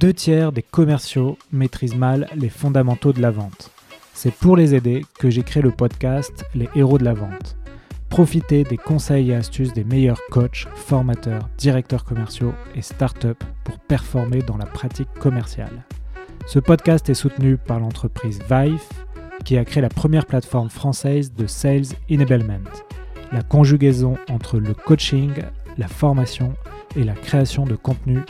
Deux tiers des commerciaux maîtrisent mal les fondamentaux de la vente. C'est pour les aider que j'ai créé le podcast Les héros de la vente. Profitez des conseils et astuces des meilleurs coachs, formateurs, directeurs commerciaux et startups pour performer dans la pratique commerciale. Ce podcast est soutenu par l'entreprise Vive, qui a créé la première plateforme française de Sales Enablement, la conjugaison entre le coaching, la formation et la création de contenu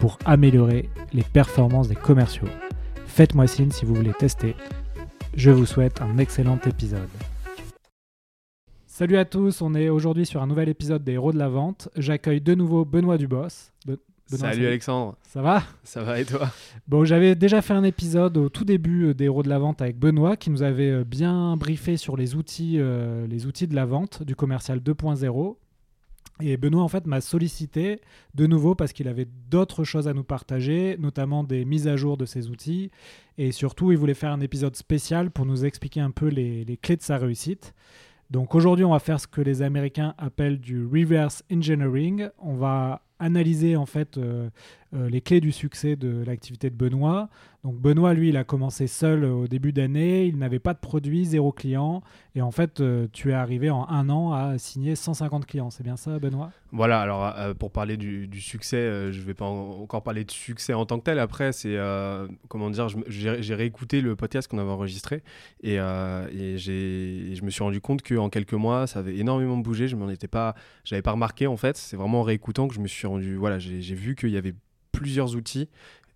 pour améliorer les performances des commerciaux. Faites-moi signe si vous voulez tester. Je vous souhaite un excellent épisode. Salut à tous, on est aujourd'hui sur un nouvel épisode des Héros de la Vente. J'accueille de nouveau Benoît Dubos. Benoît, Salut Alexandre, Ça va? Ça va et toi? Bon, j'avais déjà fait un épisode au tout début euh, des Héros de la Vente avec Benoît qui nous avait euh, bien briefé sur les outils, euh, les outils de la vente du commercial 2.0. Et Benoît, en fait, m'a sollicité de nouveau parce qu'il avait d'autres choses à nous partager, notamment des mises à jour de ses outils. Et surtout, il voulait faire un épisode spécial pour nous expliquer un peu les, les clés de sa réussite. Donc aujourd'hui, on va faire ce que les Américains appellent du reverse engineering. On va analyser en fait euh, euh, les clés du succès de l'activité de Benoît. Donc Benoît, lui, il a commencé seul euh, au début d'année, il n'avait pas de produit, zéro client, et en fait, euh, tu es arrivé en un an à signer 150 clients. C'est bien ça, Benoît? Voilà, alors pour parler du, succès, je vais pas en- encore parler de succès en tant que tel. Après, c'est comment dire, j'ai réécouté le podcast qu'on avait enregistré et, je me suis rendu compte qu'en quelques mois, ça avait énormément bougé. Je m'en étais pas, pas remarqué en fait. C'est vraiment en réécoutant que je me suis rendu, voilà, j'ai vu qu'il y avait plusieurs outils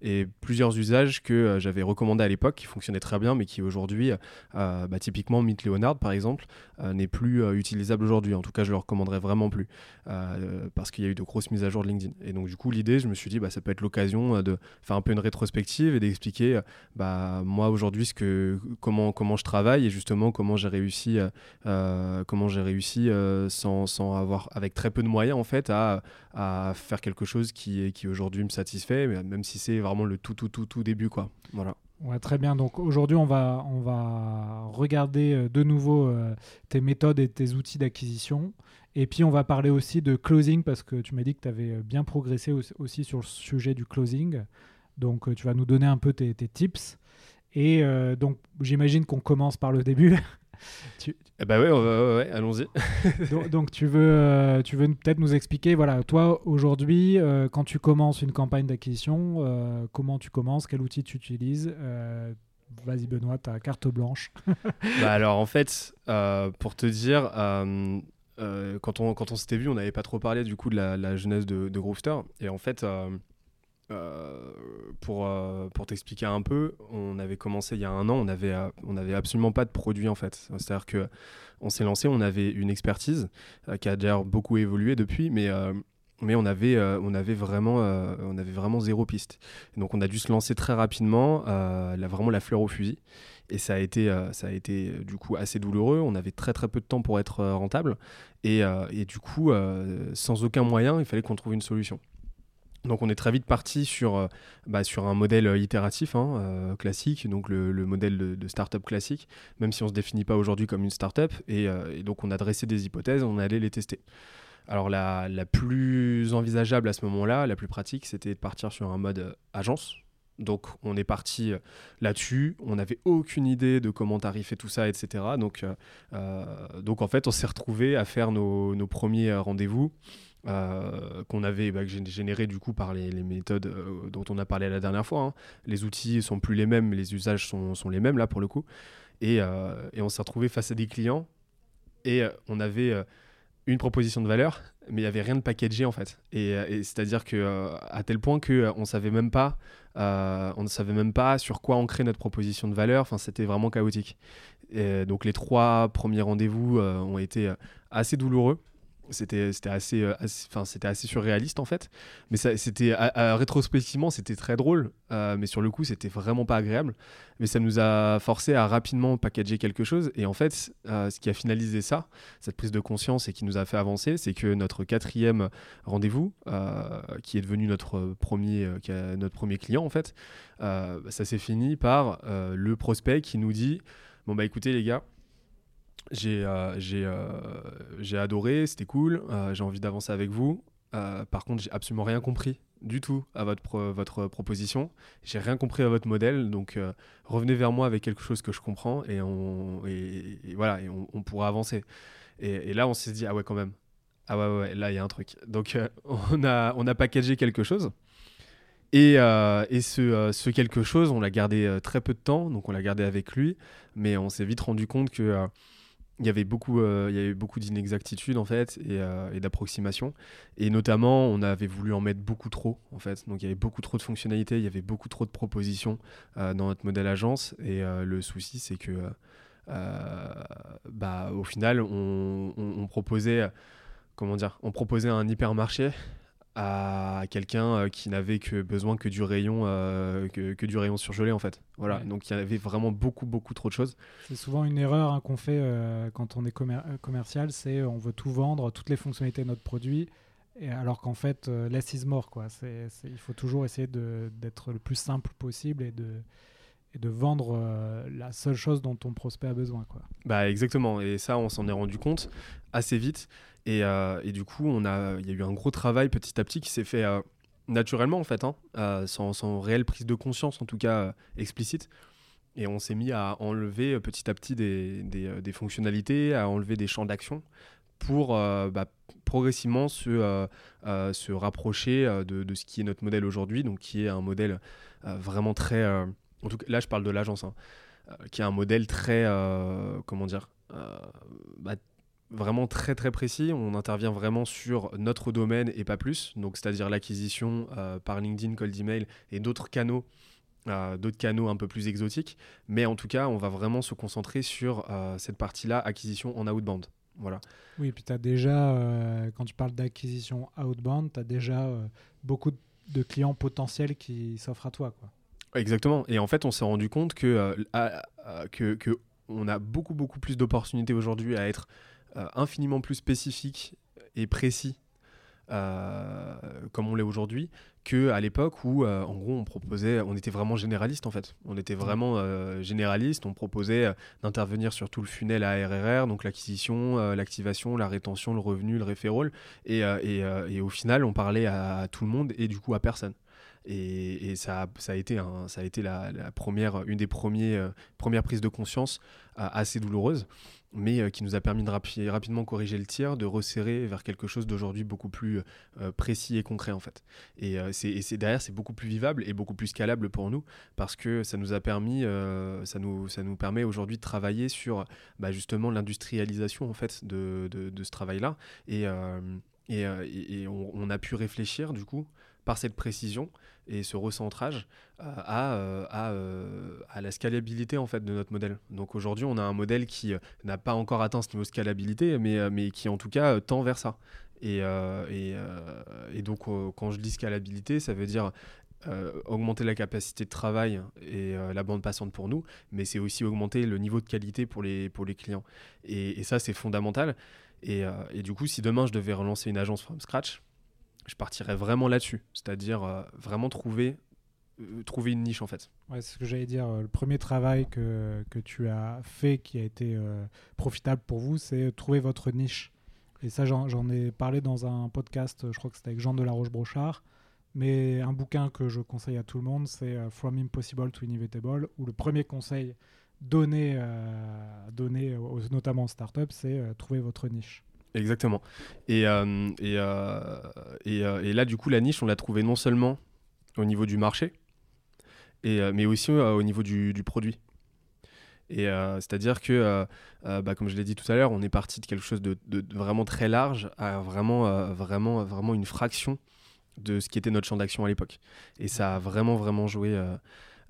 et plusieurs usages que euh, j'avais recommandés à l'époque qui fonctionnaient très bien mais qui aujourd'hui euh, bah, typiquement Meet Leonard par exemple euh, n'est plus euh, utilisable aujourd'hui. En tout cas je le recommanderais vraiment plus euh, parce qu'il y a eu de grosses mises à jour de LinkedIn. Et donc du coup l'idée je me suis dit bah, ça peut être l'occasion euh, de faire un peu une rétrospective et d'expliquer euh, bah, moi aujourd'hui ce que comment comment je travaille et justement comment j'ai réussi euh, euh, comment j'ai réussi euh, sans, sans avoir avec très peu de moyens en fait à, à faire quelque chose qui qui aujourd'hui me satisfait même si c'est vraiment le tout tout tout tout début quoi voilà Ouais, très bien. Donc aujourd'hui, on va, on va regarder euh, de nouveau euh, tes méthodes et tes outils d'acquisition. Et puis, on va parler aussi de closing parce que tu m'as dit que tu avais bien progressé aussi- sur le sujet du closing. Donc, euh, tu vas nous donner un peu tes, tes tips. Et euh, donc, j'imagine qu'on commence par le début. Eh bah ouais, ouais, ouais, ouais, allons-y donc, donc, tu veux, euh, tu veux peut-être nous expliquer, voilà, toi aujourd'hui, euh, quand tu commences une campagne d'acquisition, euh, comment tu commences, quel outil tu utilises Vas-y Benoît, ta carte blanche. bah alors en fait, pour te dire, quand on, quand on s'était vu, on n'avait pas trop parlé du coup de la, la jeunesse de, de. Et en fait, euh, pour, euh, pour t'expliquer un peu, on avait commencé il y a un an, on avait, euh, on avait absolument pas de produit en fait. C'est-à-dire que on s'est lancé, on avait une expertise qui a d'ailleurs beaucoup évolué depuis, mais mais on avait, on, avait vraiment, on avait vraiment zéro piste. Et donc on a dû se lancer très rapidement, vraiment la fleur au fusil. Et ça a été, ça a été du coup assez douloureux. On avait très très peu de temps pour être rentable. Et, et du coup, sans aucun moyen, il fallait qu'on trouve une solution. Donc on est très vite parti sur, euh, bah, sur un modèle euh, itératif hein, euh, classique, donc le, le modèle de, de startup classique, même si on ne se définit pas aujourd'hui comme une startup. Et, donc on a dressé des hypothèses, on allait les tester. Alors la, plus envisageable à ce moment-là, la plus pratique, c'était de partir sur un mode agence. Donc on est parti là-dessus, on n'avait aucune idée de comment tarifer tout ça, etc. Donc, donc en fait, on s'est retrouvé à faire nos, premiers rendez-vous euh, qu'on avait bah, générés du coup par les, méthodes euh, dont on a parlé la dernière fois. hein. Les outils sont plus les mêmes, les usages sont, les mêmes là pour le coup. Et, euh, on s'est retrouvé face à des clients et on avait une proposition de valeur, mais il n'y avait rien de packagé en fait. Et, c'est-à-dire que à tel point que on savait même pas, on ne savait même pas sur quoi ancrer notre proposition de valeur. Enfin, c'était vraiment chaotique. Et donc les trois premiers rendez-vous ont été assez douloureux. C'était c'était assez, euh, assez- enfin, c'était assez surréaliste en fait. Mais c'était rétrospectivement, c'était très drôle. euh, mais sur le coup, c'était vraiment pas agréable. Mais ça nous a forcé à rapidement packager quelque chose. Et en fait, euh, ce qui a finalisé ça, cette prise de conscience et qui nous a fait avancer, c'est que notre quatrième rendez-vous, qui est devenu notre premier, notre premier client en fait, euh, ça s'est fini par le prospect qui nous dit bon bah écoutez les gars, j'ai euh, euh, j'ai adoré, c'était cool, euh, j'ai envie d'avancer avec vous. Par contre, j'ai absolument rien compris du tout à votre, votre proposition. J'ai rien compris à votre modèle. Donc, revenez vers moi avec quelque chose que je comprends et on, et, voilà, et on, pourra avancer. Et, là, on s'est dit, ah ouais, quand même. Ah ouais, ouais, là, il y a un truc. Donc, on, a, on a packagé quelque chose. Et, euh, ce, ce, quelque chose, on l'a gardé très peu de temps. Donc, on l'a gardé avec lui. Mais on s'est vite rendu compte que il y avait beaucoup, euh, beaucoup d'inexactitudes en fait et, euh, et d'approximations. Et notamment, on avait voulu en mettre beaucoup trop en fait. Donc il y avait beaucoup trop de fonctionnalités, il y avait beaucoup trop de propositions euh, dans notre modèle agence. Et le souci, c'est que, bah, au final, on, proposait, comment dire, on proposait un hypermarché à quelqu'un euh, qui n'avait que besoin que du rayon euh, que, du rayon surgelé en fait. Voilà donc il y avait vraiment beaucoup beaucoup trop de choses. C'est souvent une erreur hein, qu'on fait euh, quand on est commercial c'est on veut tout vendre toutes les fonctionnalités de notre produit et alors qu'en fait less is more quoi. C'est, il faut toujours essayer d'être le plus simple possible et de et de vendre la seule chose dont ton prospect a besoin quoi. Bah exactement. Et ça on s'en est rendu compte assez vite. Euh, et, du coup, on a, il y a eu un gros travail petit à petit qui s'est fait euh, naturellement, en fait, hein, euh, sans, sans, réelle prise de conscience, en tout cas explicite. Et on s'est mis à enlever petit à petit des, des, fonctionnalités, à enlever des champs d'action pour bah, progressivement se, se rapprocher de, de, ce qui est notre modèle aujourd'hui, donc qui est un modèle vraiment très... en tout cas, là, je parle de l'agence, hein, qui est un modèle très... comment dire bah, vraiment très très précis. On intervient vraiment sur notre domaine et pas plus. Donc, c'est-à-dire l'acquisition euh, par LinkedIn, cold email et d'autres canaux. Euh, d'autres canaux un peu plus exotiques, mais en tout cas, on va vraiment se concentrer sur euh, cette partie-là, acquisition en outbound. Voilà. Oui, puis tu as déjà, quand tu parles d'acquisition outbound, tu as déjà beaucoup de clients potentiels qui s'offrent à toi. Quoi. Exactement. Et en fait, on s'est rendu compte que, que, que, on a beaucoup, beaucoup plus d'opportunités aujourd'hui à être euh, infiniment plus spécifique et précis euh, comme on l'est aujourd'hui, que à l'époque où, euh, en gros, on proposait, on était vraiment généraliste en fait. On était vraiment généraliste. On proposait d'intervenir sur tout le funnel ARRR, donc l'acquisition, l'activation, la rétention, le revenu, le et, et, et, au final, on parlait à, tout le monde et du coup à personne. Et, ça, a été, une des premiers, premières prises de conscience assez douloureuses mais euh, qui nous a permis de rapidement corriger le tir, de resserrer vers quelque chose d'aujourd'hui beaucoup plus euh, précis et concret en fait. Et, euh, derrière, c'est beaucoup plus vivable et beaucoup plus scalable pour nous parce que ça nous a permis, ça, nous, ça nous permet aujourd'hui de travailler sur bah, justement l'industrialisation en fait de, ce travail-là. Et, on, a pu réfléchir du coup par cette précision et ce recentrage euh, à, euh, à, euh, à, la scalabilité en fait de notre modèle. Donc aujourd'hui, on a un modèle qui n'a pas encore atteint ce niveau de scalabilité, mais, mais qui en tout cas tend vers ça. Et, et, donc, quand je dis scalabilité, ça veut dire augmenter la capacité de travail et la bande passante pour nous, mais c'est aussi augmenter le niveau de qualité pour les, pour les clients. Et, et ça, c'est fondamental. Et, et, du coup, si demain je devais relancer une agence from scratch, je partirais vraiment là-dessus, c'est-à-dire euh, vraiment trouver, euh, trouver une niche en fait. Ouais, c'est ce que j'allais dire. Euh, le premier travail que, que, tu as fait qui a été profitable pour vous, c'est trouver votre niche. Et ça, j'en ai parlé dans un podcast, je crois que c'était avec Jean de la Roche-Brochard. Mais un bouquin que je conseille à tout le monde, c'est From Impossible to Inevitable, où le premier conseil donné, donné notamment aux startups, c'est trouver votre niche. Exactement. Et, euh, et, euh, euh, et, là, du coup, la niche, on l'a trouvée non seulement au niveau du marché, mais aussi au niveau du, du produit. Et c'est-à-dire que, bah, comme je l'ai dit tout à l'heure, on est parti de quelque chose de, de, vraiment très large à vraiment, vraiment, vraiment une fraction de ce qui était notre champ d'action à l'époque. Et ça a vraiment, vraiment joué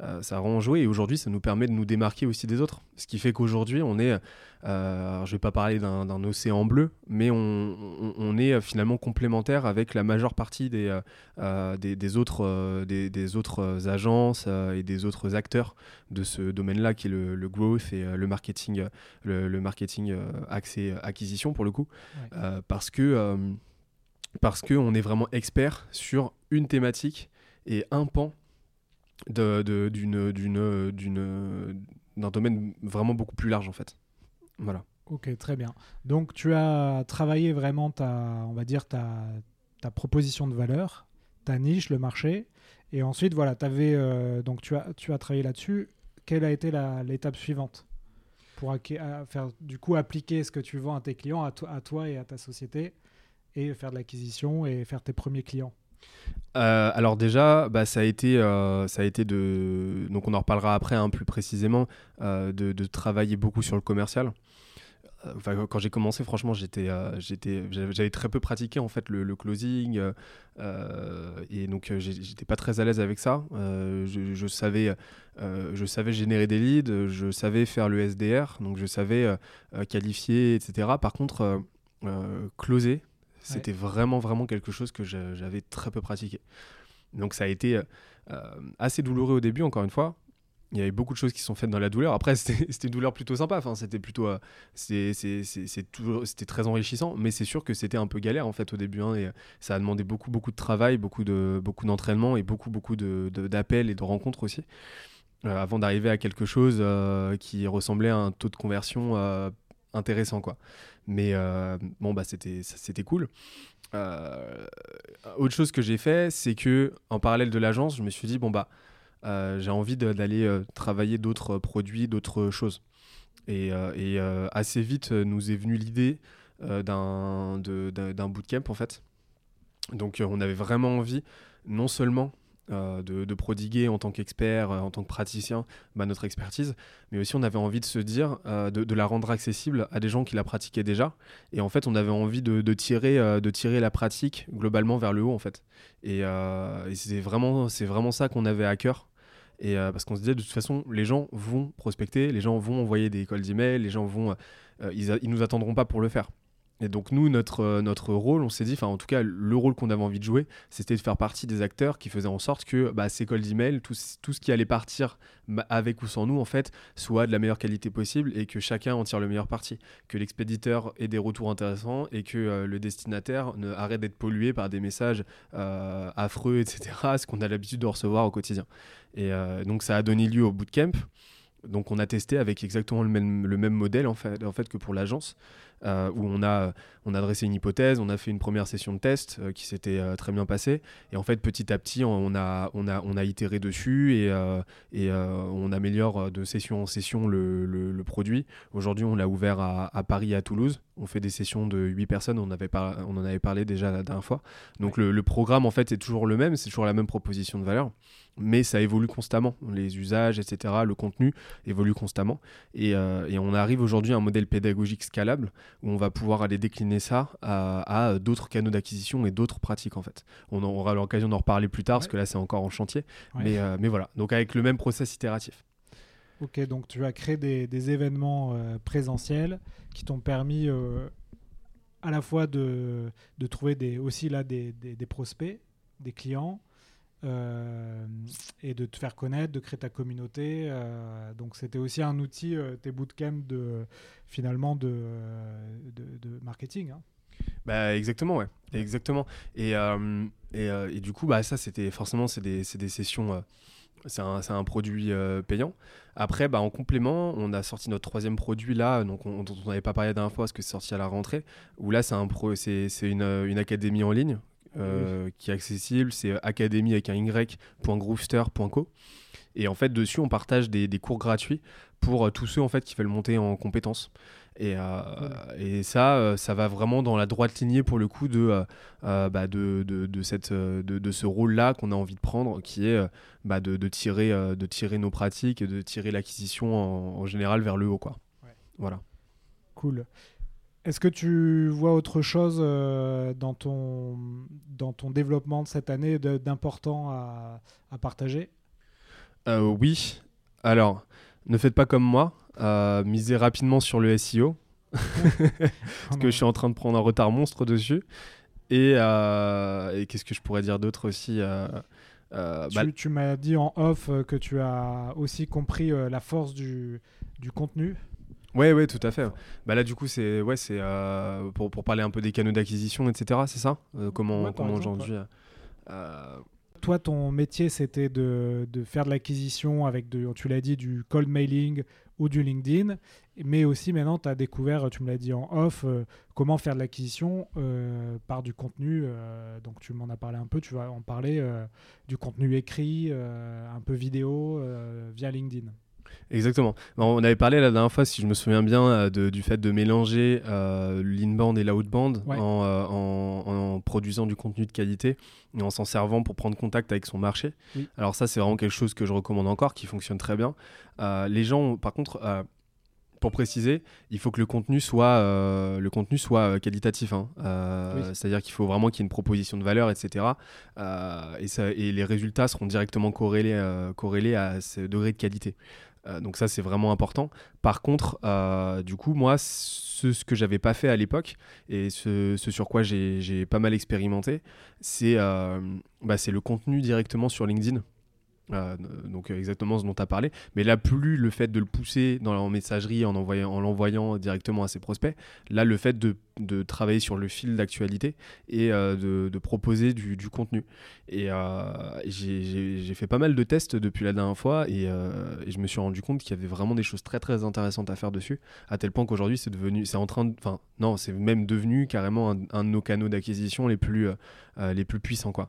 euh, ça a vraiment joué et aujourd'hui ça nous permet de nous démarquer aussi des autres. Ce qui fait qu'aujourd'hui on est, euh, je vais pas parler d'un océan bleu, mais on, est euh, finalement complémentaire avec la majeure partie des, euh, des, autres, des, autres agences et des autres acteurs de ce domaine-là qui est le, growth et le marketing, le, marketing accès acquisition pour le coup, parce que parce qu'on est vraiment expert sur une thématique et un pan d'un domaine vraiment beaucoup plus large en fait. Voilà. Ok, très bien. Donc tu as travaillé vraiment ta, on va dire ta, ta proposition de valeur, ta niche, le marché. Et ensuite, voilà, avais, euh, donc tu as, tu as travaillé là-dessus. Quelle a été l'étape suivante pour faire, du coup, appliquer ce que tu vends à tes clients, à, à toi et à ta société, et faire de l'acquisition et faire tes premiers clients? Euh, alors déjà, bah, ça, a été, euh, ça a été de... Donc on en reparlera après hein, plus précisément, euh, de, de, travailler beaucoup sur le commercial. Enfin, quand j'ai commencé, franchement, j'étais, j'étais, j'avais très peu pratiqué en fait le, closing et donc j'étais pas très à l'aise avec ça. Je, je, savais, je savais générer des leads, je savais faire le SDR, donc je savais qualifier, etc. Par contre, closer, c'était vraiment, vraiment quelque chose que j'avais très peu pratiqué. Donc ça a été euh, euh, assez douloureux au début, encore une fois. Il y avait beaucoup de choses qui sont faites dans la douleur. Après, c'était une douleur plutôt sympa. Enfin, c'était plutôt, euh, c'était très enrichissant. Mais c'est sûr que c'était un peu galère en fait au début. Hein, et ça a demandé beaucoup, beaucoup de travail, beaucoup de, beaucoup d'entraînement et beaucoup, beaucoup d'appels de, et de rencontres aussi, avant d'arriver à quelque chose qui ressemblait à un taux de conversion intéressant quoi. Mais euh, bon bah c'était c'était cool. Euh, autre chose que j'ai fait, c'est que en parallèle de l'agence, je me suis dit bon bah euh, j'ai envie d'aller travailler d'autres produits, d'autres choses. Et, assez vite nous est venue l'idée d'un bootcamp en fait. Donc on avait vraiment envie non seulement euh, de, prodiguer en tant qu'expert, euh, en tant que praticien, bah, notre expertise, mais aussi on avait envie de se dire, euh, de, la rendre accessible à des gens qui la pratiquaient déjà. Et en fait, on avait envie de, tirer, de tirer la pratique globalement vers le haut, en fait. Et, c'est vraiment, vraiment ça qu'on avait à cœur. Et parce qu'on se disait, de toute façon, les gens vont prospecter, les gens vont envoyer des calls d'email, les gens vont. ils, ils nous attendront pas pour le faire. Et donc nous, notre, euh, notre rôle, on s'est dit, enfin en tout cas le rôle qu'on avait envie de jouer, c'était de faire partie des acteurs qui faisaient en sorte que bah, ces calls d'email, tout, tout ce qui allait partir bah, avec ou sans nous, en fait, soit de la meilleure qualité possible et que chacun en tire le meilleur parti. Que l'expéditeur ait des retours intéressants et que euh, le destinataire ne arrête d'être pollué par des messages euh, affreux, etc., ce qu'on a l'habitude de recevoir au quotidien. Et donc ça a donné lieu au bootcamp. Donc on a testé avec exactement le même, le même modèle en fait, en fait que pour l'agence. Euh, où on a, on a dressé une hypothèse, on a fait une première session de test euh, qui s'était euh, très bien passée. Et en fait, petit à petit, on a, on a, on a itéré dessus et, et on améliore de session en session le, le, produit. Aujourd'hui, on l'a ouvert à, à, Paris et à Toulouse. On fait des sessions de 8 personnes, on, avait on en avait parlé déjà la dernière fois. Donc le, le programme, en fait, est toujours le même, c'est toujours la même proposition de valeur mais ça évolue constamment. Les usages, etc., le contenu évolue constamment. Et, et on arrive aujourd'hui à un modèle pédagogique scalable où on va pouvoir aller décliner ça à, d'autres canaux d'acquisition et d'autres pratiques en fait. On aura l'occasion d'en reparler plus tard parce que là c'est encore en chantier. Mais, euh, mais voilà, donc avec le même process itératif. Ok, donc tu as créé des, événements euh, présentiels qui t'ont permis euh, à la fois de, de, trouver des, aussi là des, des prospects, des clients, euh, et de te faire connaître, de créer ta communauté. Euh, donc c'était aussi un outil, euh, tes bootcamps, de, finalement de, de, marketing. Hein. Bah, exactement, ouais. Exactement. Et, et, et, du coup, bah, ça, c'était forcément, c'est des, des, sessions. c'est un, un, produit payant. Après, bah, en complément, on a sorti notre troisième produit là, donc on, dont on n'avait pas parlé la dernière fois parce que c'est sorti à la rentrée, où là, c'est un pro, c'est une, une académie en ligne euh, qui est accessible. C'est académie avec un y.groovester.co. Et en fait, dessus, on partage des, cours gratuits pour euh, tous ceux en fait qui veulent monter en compétences. Et, euh, et ça, ça va vraiment dans la droite lignée pour le coup de, bah, de, de, de, cette, de, ce rôle-là qu'on a envie de prendre, qui est bah, de, tirer, de tirer nos pratiques et de tirer l'acquisition en, général vers le haut. Quoi. Voilà. Cool. Est-ce que tu vois autre chose euh, dans, ton, dans ton développement de cette année d'important à, partager? Euh, Oui. Alors, ne faites pas comme moi. Euh, misez rapidement sur le SEO. parce que je suis en train de prendre un retard monstre dessus. Et, qu'est-ce que je pourrais dire d'autre aussi bah tu, tu m'as dit en off que tu as aussi compris la force du, du contenu. Ouais, ouais, tout à fait. Bah là, du coup, c'est ouais, c'est euh, pour, pour, parler un peu des canaux d'acquisition, etc. C'est ça? Euh, Comment, comment aujourd'hui euh, Toi, ton métier, c'était de, de, faire de l'acquisition avec, de, tu l'as dit, du cold mailing ou du LinkedIn. Mais aussi maintenant, tu as découvert, tu me l'as dit en off, euh, comment faire de l'acquisition euh, par du contenu. euh, donc tu m'en as parlé un peu, tu vas en parler, euh, du contenu écrit, euh, un peu vidéo, euh, via LinkedIn. Exactement. Bon, on avait parlé la dernière fois, si je me souviens bien, euh, de- du fait de mélanger euh, l'inbound et l'outbound Ouais. en, euh, en- en produisant du contenu de qualité et en s'en servant pour prendre contact avec son marché. Oui. Alors ça, c'est vraiment quelque chose que je recommande encore, qui fonctionne très bien. Euh, les gens, par contre, pour préciser, il faut que le contenu soit, euh, le contenu soit qualitatif. hein. Euh, Oui. C'est-à-dire qu'il faut vraiment qu'il y ait une proposition de valeur, etc. Euh, et, ça- et les résultats seront directement corrélés, corrélés à ce degré de qualité. Euh, donc ça, c'est vraiment important. Par contre, euh, du coup, moi, ce, que j'avais pas fait à l'époque et ce, sur quoi j'ai pas mal expérimenté, euh, bah, c'est le contenu directement sur LinkedIn. Euh, donc euh, exactement ce dont tu as parlé. Mais là, plus le fait de le pousser dans la messagerie en envoyant- en l'envoyant directement à ses prospects, là, le fait de, de travailler sur le fil d'actualité et euh, de, proposer du, contenu. Et euh, j'ai- fait pas mal de tests depuis la dernière fois et, et je me suis rendu compte qu'il y avait vraiment des choses très très intéressantes à faire dessus, à tel point qu'aujourd'hui c'est devenu, c'est en train enfin non, c'est même devenu carrément un, un de nos canaux d'acquisition les plus les plus puissants quoi.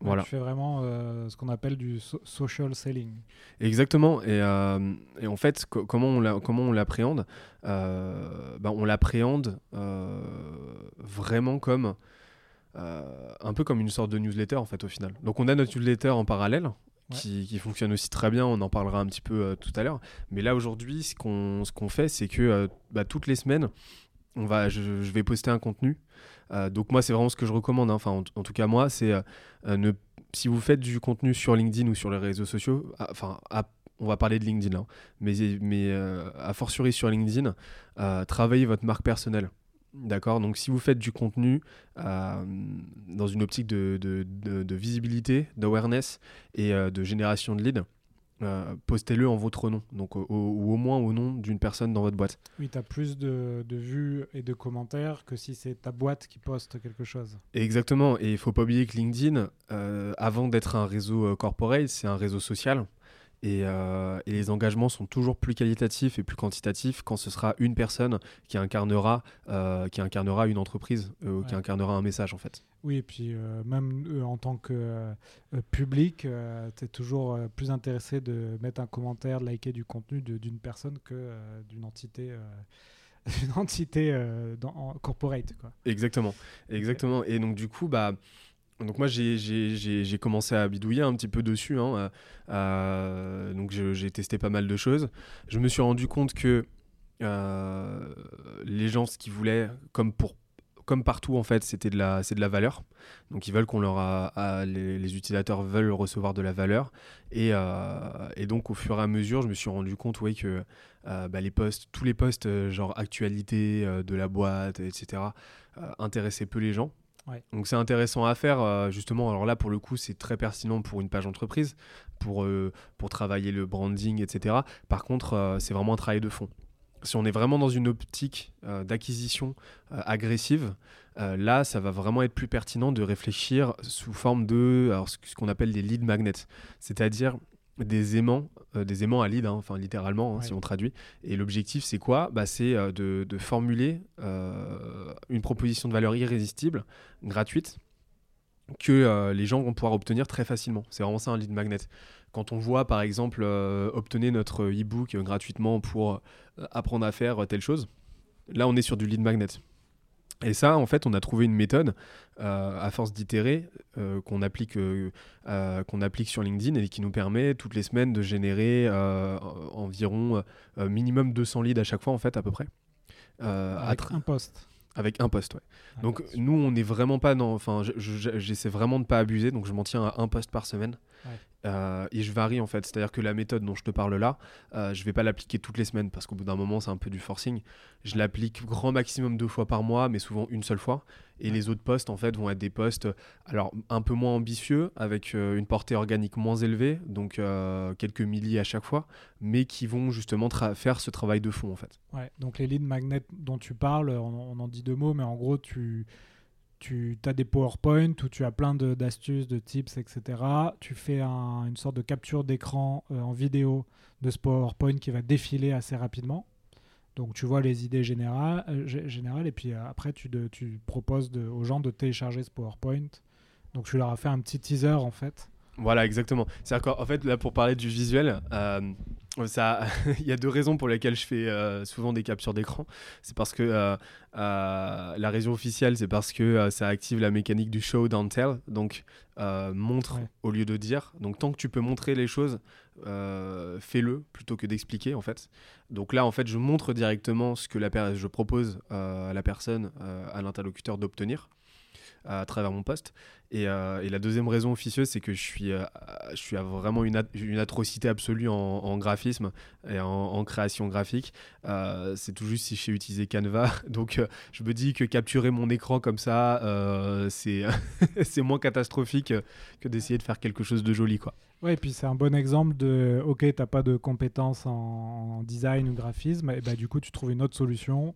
Voilà. Tu fais vraiment euh, ce qu'on appelle du so- social selling. Exactement. Et, euh, et en fait, co- comment on l'appréhende euh, ben, On l'appréhende euh, vraiment comme un peu comme une sorte de newsletter en fait au final. Donc on a notre newsletter en parallèle. Qui, qui fonctionne aussi très bien, on en parlera un petit peu tout à l'heure. Mais là aujourd'hui, ce qu'on ce qu'on fait, c'est que bah, toutes les semaines, on va, je, je vais poster un contenu. Euh, donc moi, c'est vraiment ce que je recommande. hein. Enfin, en, tout cas moi, c'est euh, euh, si vous faites du contenu sur LinkedIn ou sur les réseaux sociaux, ah, enfin, on va parler de LinkedIn hein, mais, mais euh, à fortiori sur LinkedIn, travaillez votre marque personnelle. D'accord? Donc, si vous faites du contenu dans une optique de, de- visibilité, d'awareness et de génération de leads, euh, postez-le en votre nom, donc au- au- ou au moins au nom d'une personne dans votre boîte. Oui, tu as plus de, de vues et de commentaires que si c'est ta boîte qui poste quelque chose. Exactement, et il faut pas oublier que LinkedIn, euh, avant d'être un réseau euh, corporate, c'est un réseau social. Et, euh, et les engagements sont toujours plus qualitatifs et plus quantitatifs quand ce sera une personne qui incarnera, euh, qui incarnera une entreprise, euh, qui incarnera un message en fait. Oui, et puis euh, même en tant que public, tu es toujours plus intéressé de mettre un commentaire, de liker du contenu d'une personne que d'une entité, d'une entité euh, dans, en corporate. Quoi. Exactement, exactement. Et donc du coup, bah, donc moi j'ai- commencé à bidouiller un petit peu dessus. hein, donc j'ai testé pas mal de choses. Je me suis rendu compte que euh, les gens, ce qu'ils voulaient, comme pour comme partout en fait, c'était de la, c'est de la valeur. Donc ils veulent qu'on leur a, les, utilisateurs veulent recevoir de la valeur. Et, euh, et donc au fur et à mesure, je me suis rendu compte, ouais, que euh, bah, les tous les posts genre actualité de la boîte, etc., intéressaient peu les gens. Donc c'est intéressant à faire euh, justement. Alors là pour le coup c'est très pertinent pour une page entreprise, pour euh, pour travailler le branding, etc. Par contre euh, c'est vraiment un travail de fond. Si on est vraiment dans une optique d'acquisition agressive, là, ça va vraiment être plus pertinent de réfléchir sous forme de alors, ce qu'on appelle des lead magnets, c'est-à-dire des aimants, euh, des aimants à lead, hein, enfin littéralement, hein, si on traduit. Et l'objectif, c'est quoi? Bah, C'est euh, de, de formuler euh, une proposition de valeur irrésistible, gratuite, que les gens vont pouvoir obtenir très facilement. C'est vraiment ça un lead magnet. Quand on voit par exemple obtenez notre e-book gratuitement pour apprendre à faire telle chose, là on est sur du lead magnet. Et ça, en fait, on a trouvé une méthode euh, à force d'itérer euh, qu'on applique, euh, qu'on applique sur LinkedIn et qui nous permet toutes les semaines de générer environ minimum 200 leads à chaque fois, en fait, à peu près. À Avec un poste. avec un poste, ouais. Ouais, Donc nous, on n'est vraiment pas dans. Enfin, je- je- j'essaie vraiment de pas abuser, donc je m'en tiens à un poste par semaine. Ouais. Euh, et je varie en fait, c'est-à-dire que la méthode dont je te parle là, euh, je vais pas l'appliquer toutes les semaines parce qu'au bout d'un moment, c'est un peu du forcing. Je l'applique grand maximum deux fois par mois, mais souvent une seule fois. Et Ouais. les autres postes en fait vont être des postes, alors un peu moins ambitieux, avec euh, une portée organique moins élevée, donc euh, quelques millis à chaque fois, mais qui vont justement faire ce travail de fond en fait. Ouais, donc les lead magnets dont tu parles, on, on en dit deux mots, mais en gros, tu, tu as des PowerPoint où tu as plein d'astuces, de, tips, etc. Tu fais une sorte de capture d'écran euh, en vidéo de ce PowerPoint qui va défiler assez rapidement. Donc tu vois les idées générales, euh, générales et puis euh, après tu, tu proposes aux gens de télécharger ce PowerPoint. Donc tu leur as fait un petit teaser en fait. Voilà, exactement. C'est-à-dire qu'en fait, là, pour parler du visuel, ça, il y a deux raisons pour lesquelles je fais euh, souvent des captures d'écran. C'est parce que euh, euh, la raison officielle, c'est parce que ça active la mécanique du show don't tell, donc montre au lieu de dire. Donc tant que tu peux montrer les choses, fais-le plutôt que d'expliquer en fait. Donc là, en fait, je montre directement ce que la je propose à la personne, à l'interlocuteur d'obtenir à travers mon poste. Euh, et, la deuxième raison officieuse, c'est que je suis, euh, je suis vraiment une, atrocité absolue en, graphisme et en, création graphique. Euh, c'est tout juste si je sais utiliser Canva. Donc je me dis que capturer mon écran comme ça, c'est moins catastrophique que d'essayer de faire quelque chose de joli. Quoi. Ouais, et puis c'est un bon exemple de OK, tu n'as pas de compétences en, design ou graphisme, et bah, du coup tu trouves une autre solution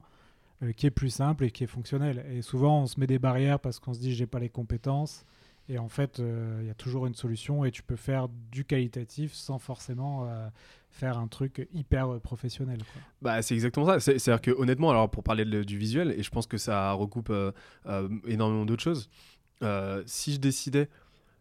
qui est plus simple et qui est fonctionnel. Et souvent, on se met des barrières parce qu'on se dit j'ai pas les compétences. Et en fait, euh, il y a toujours une solution et tu peux faire du qualitatif sans forcément euh, faire un truc hyper professionnel. Bah, c'est exactement ça. C'est-à-dire que honnêtement, alors pour parler du visuel, et je pense que ça recoupe énormément d'autres choses, si je décidais,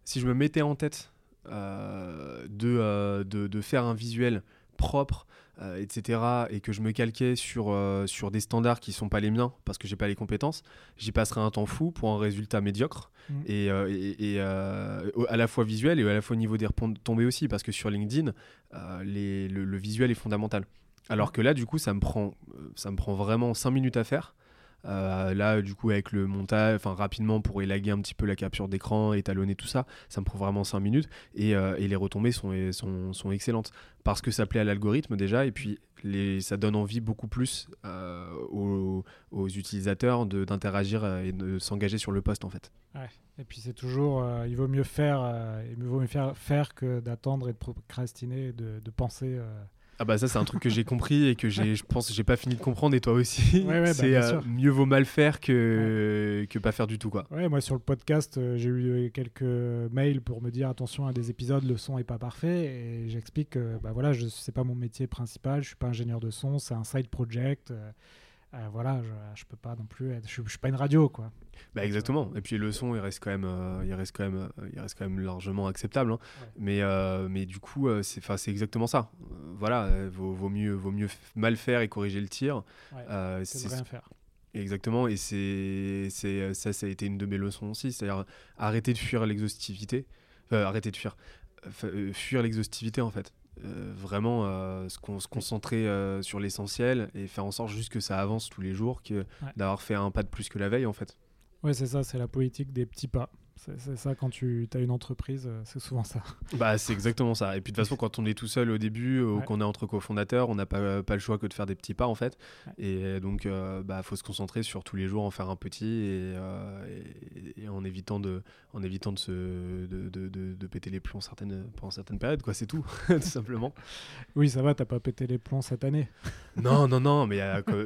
si je me mettais en tête de, de, de, faire un visuel propre, euh, etc., et que je me calquais sur, euh, sur des standards qui sont pas les miens parce que j'ai pas les compétences, j'y passerais un temps fou pour un résultat médiocre mmh. et, euh, et, à la fois visuel et à la fois au niveau des retombées aussi parce que sur LinkedIn, les, le, visuel est fondamental. Alors que là, du coup, ça me prend, ça me prend vraiment 5 minutes à faire. Euh, là, du coup, avec le montage, enfin rapidement pour élaguer un petit peu la capture d'écran, étalonner tout ça, ça me prend vraiment 5 minutes. Et, euh, et les retombées sont, excellentes. Parce que ça plaît à l'algorithme déjà et puis ça donne envie beaucoup plus euh, aux, utilisateurs d'interagir et de s'engager sur le poste en fait. Et puis c'est toujours, il vaut mieux faire, il vaut mieux faire, faire que d'attendre et de procrastiner, de, de penser ah bah ça c'est un truc que j'ai compris et que j'ai je pense j'ai pas fini de comprendre et toi aussi. Bah, c'est euh, mieux vaut mal faire que que pas faire du tout quoi. Ouais, moi sur le podcast, euh, j'ai eu quelques mails pour me dire attention à des épisodes le son est pas parfait et j'explique que bah voilà, je c'est pas mon métier principal, je suis pas ingénieur de son, c'est un side project. Euh, voilà, je, je peux pas non plus être, je, suis pas une radio quoi. Bah exactement. Et puis le son, il reste quand même, euh, il reste quand même, euh, il reste quand même largement acceptable. Hein. Mais mais du coup, c'est c'est exactement ça. voilà, vaut, vaut, mieux vaut mieux mal faire et corriger le tir. c'est rien faire. Exactement, et c'est ça, ça a été une de mes leçons aussi, c'est-à-dire arrêter de fuir l'exhaustivité, arrêter de fuir, fuir l'exhaustivité en fait. Euh, vraiment euh, se, concentrer euh, sur l'essentiel et faire en sorte juste que ça avance tous les jours, que d'avoir fait un pas de plus que la veille en fait. Ouais, c'est ça, c'est la politique des petits pas. C'est ça, quand tu as une entreprise, euh, c'est souvent ça. Bah, c'est exactement ça. Et puis de toute façon, quand on est tout seul au début, ou qu'on est entre cofondateurs, on n'a pas, pas le choix que de faire des petits pas en fait. Et donc, il euh, bah, faut se concentrer sur tous les jours en faire un petit et, euh, en évitant de, en évitant de, se, de, de, de, péter les plombs certaines, pendant certaines périodes, quoi. C'est tout, tout simplement. Oui, ça va, t'as pas pété les plombs cette année. non, non, non, mais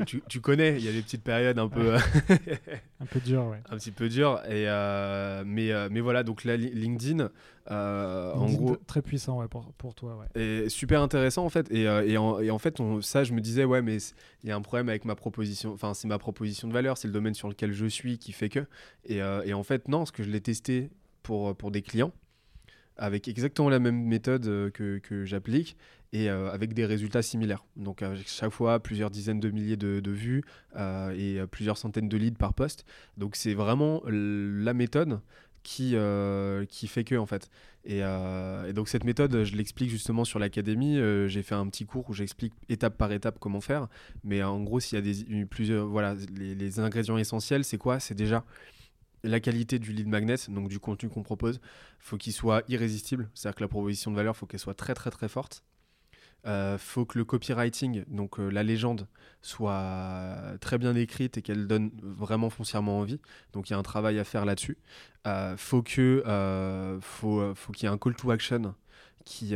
tu, tu, connais, il y a des petites périodes un peu. un peu dures, ouais. Un petit peu dures. Et, mais euh, mais, voilà, donc là, LinkedIn, euh, en gros. Très puissant ouais, pour, pour, toi. Ouais. Et super intéressant en fait. Et, euh, et, en, et en, fait, on, ça, je me disais, ouais, mais il y a un problème avec ma proposition. Enfin, c'est ma proposition de valeur, c'est le domaine sur lequel je suis qui fait que. Et, et en fait, non, parce que je l'ai testé pour, pour des clients avec exactement la même méthode que, que j'applique et avec des résultats similaires. Donc avec chaque fois plusieurs dizaines de milliers de, de vues et plusieurs centaines de leads par poste. Donc c'est vraiment la méthode qui, euh, qui fait que en fait. Euh, et, donc cette méthode, je l'explique justement sur l'académie. Euh, j'ai fait un petit cours où j'explique étape par étape comment faire. Mais en gros, s'il y a des, plusieurs, voilà, les, ingrédients essentiels, c'est quoi? C'est déjà la qualité du lead magnet, donc du contenu qu'on propose. faut qu'il soit irrésistible, c'est-à-dire que la proposition de valeur, faut qu'elle soit très très très forte. Euh, faut que le copywriting, donc euh, la légende, soit très bien écrite et qu'elle donne vraiment foncièrement envie. Donc il y a un travail à faire là-dessus. Euh, faut que euh, faut, qu'il y ait un call to action qui,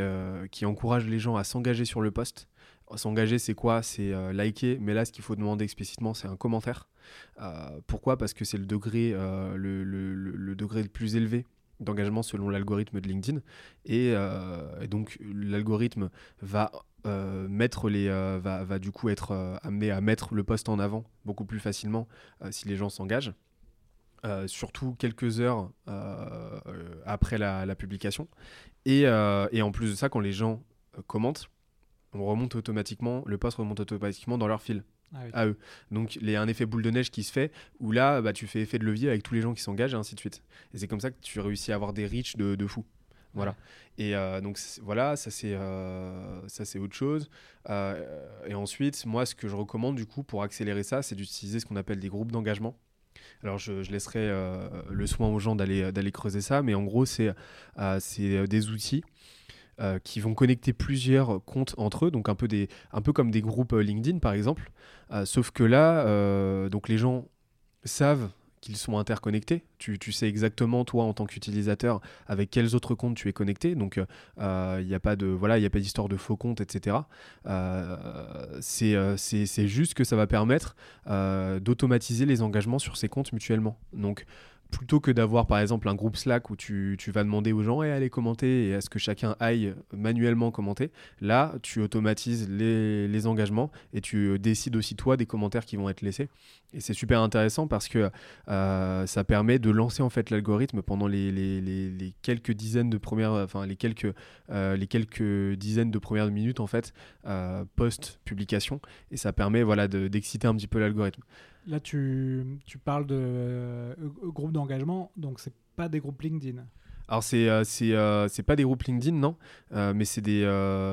encourage les gens à s'engager sur le post. S'engager, c'est quoi? C'est liker, mais là, ce qu'il faut demander explicitement, c'est un commentaire. pourquoi? Parce que c'est le degré, le, degré le plus élevé d'engagement selon l'algorithme de LinkedIn. Et, et donc, l'algorithme va euh, mettre les, euh, va, du coup être euh, amené à mettre le poste en avant beaucoup plus facilement si les gens s'engagent. surtout quelques heures après la, publication. Et, et, en plus de ça, quand les gens commentent, on remonte automatiquement, le poste remonte automatiquement dans leur fil. Ah à eux. Donc il y a un effet boule de neige qui se fait où là bah, tu fais effet de levier avec tous les gens qui s'engagent et ainsi de suite. Et c'est comme ça que tu réussis à avoir des reach de, de fou. Voilà. Et euh, donc voilà, ça c'est euh, ça c'est autre chose. Euh, et ensuite, moi, ce que je recommande du coup pour accélérer ça, c'est d'utiliser ce qu'on appelle des groupes d'engagement. Alors je, je laisserai le soin aux gens d'aller d'aller creuser ça, mais en gros c'est c'est des outils. Qui vont connecter plusieurs comptes entre eux, donc un peu, des, un peu comme des groupes LinkedIn par exemple. sauf que là, donc les gens savent qu'ils sont interconnectés. Tu, tu, sais exactement, toi, en tant qu'utilisateur, avec quels autres comptes tu es connecté. Donc, il euh, n'y a pas de voilà, il a pas d'histoire de faux comptes, etc. Euh, euh, c'est juste que ça va permettre d'automatiser les engagements sur ces comptes mutuellement. Donc, plutôt que d'avoir par exemple un groupe Slack où tu, vas demander aux gens et allez commenter et à ce que chacun aille manuellement commenter, là tu automatises les, engagements et tu décides aussi toi des commentaires qui vont être laissés. Et c'est super intéressant parce que euh, ça permet de lancer en fait l'algorithme pendant les, quelques dizaines de premières, euh, minutes en fait euh, post publication et ça permet voilà d'exciter un petit peu l'algorithme. Là, tu, tu parles de euh, groupes d'engagement, donc c'est pas des groupes LinkedIn. Alors c'est euh, c'est euh, c'est pas des groupes LinkedIn non, mais c'est des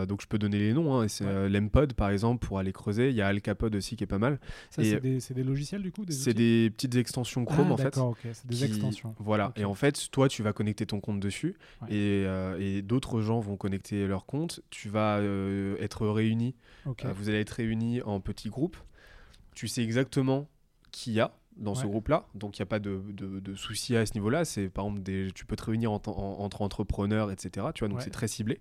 donc je peux donner les noms. Hein, c'est l'Empod par exemple pour aller creuser. Il y a Alcapod aussi qui est pas mal. c'est des, des, logiciels du coup. C'est des petites extensions Chrome ah, en fait. D'accord, ok. C'est des extensions. Voilà. Et en fait, toi tu vas connecter ton compte dessus et, et d'autres gens vont connecter leur compte. Tu vas être réunis. vous allez être réunis en petits groupes. Tu sais exactement qu'il y a dans ce groupe-là. Donc, il n'y a pas de, de, souci à ce niveau-là. C'est par exemple, des, tu peux te réunir entre entrepreneurs, etc. Tu vois, donc c'est très ciblé.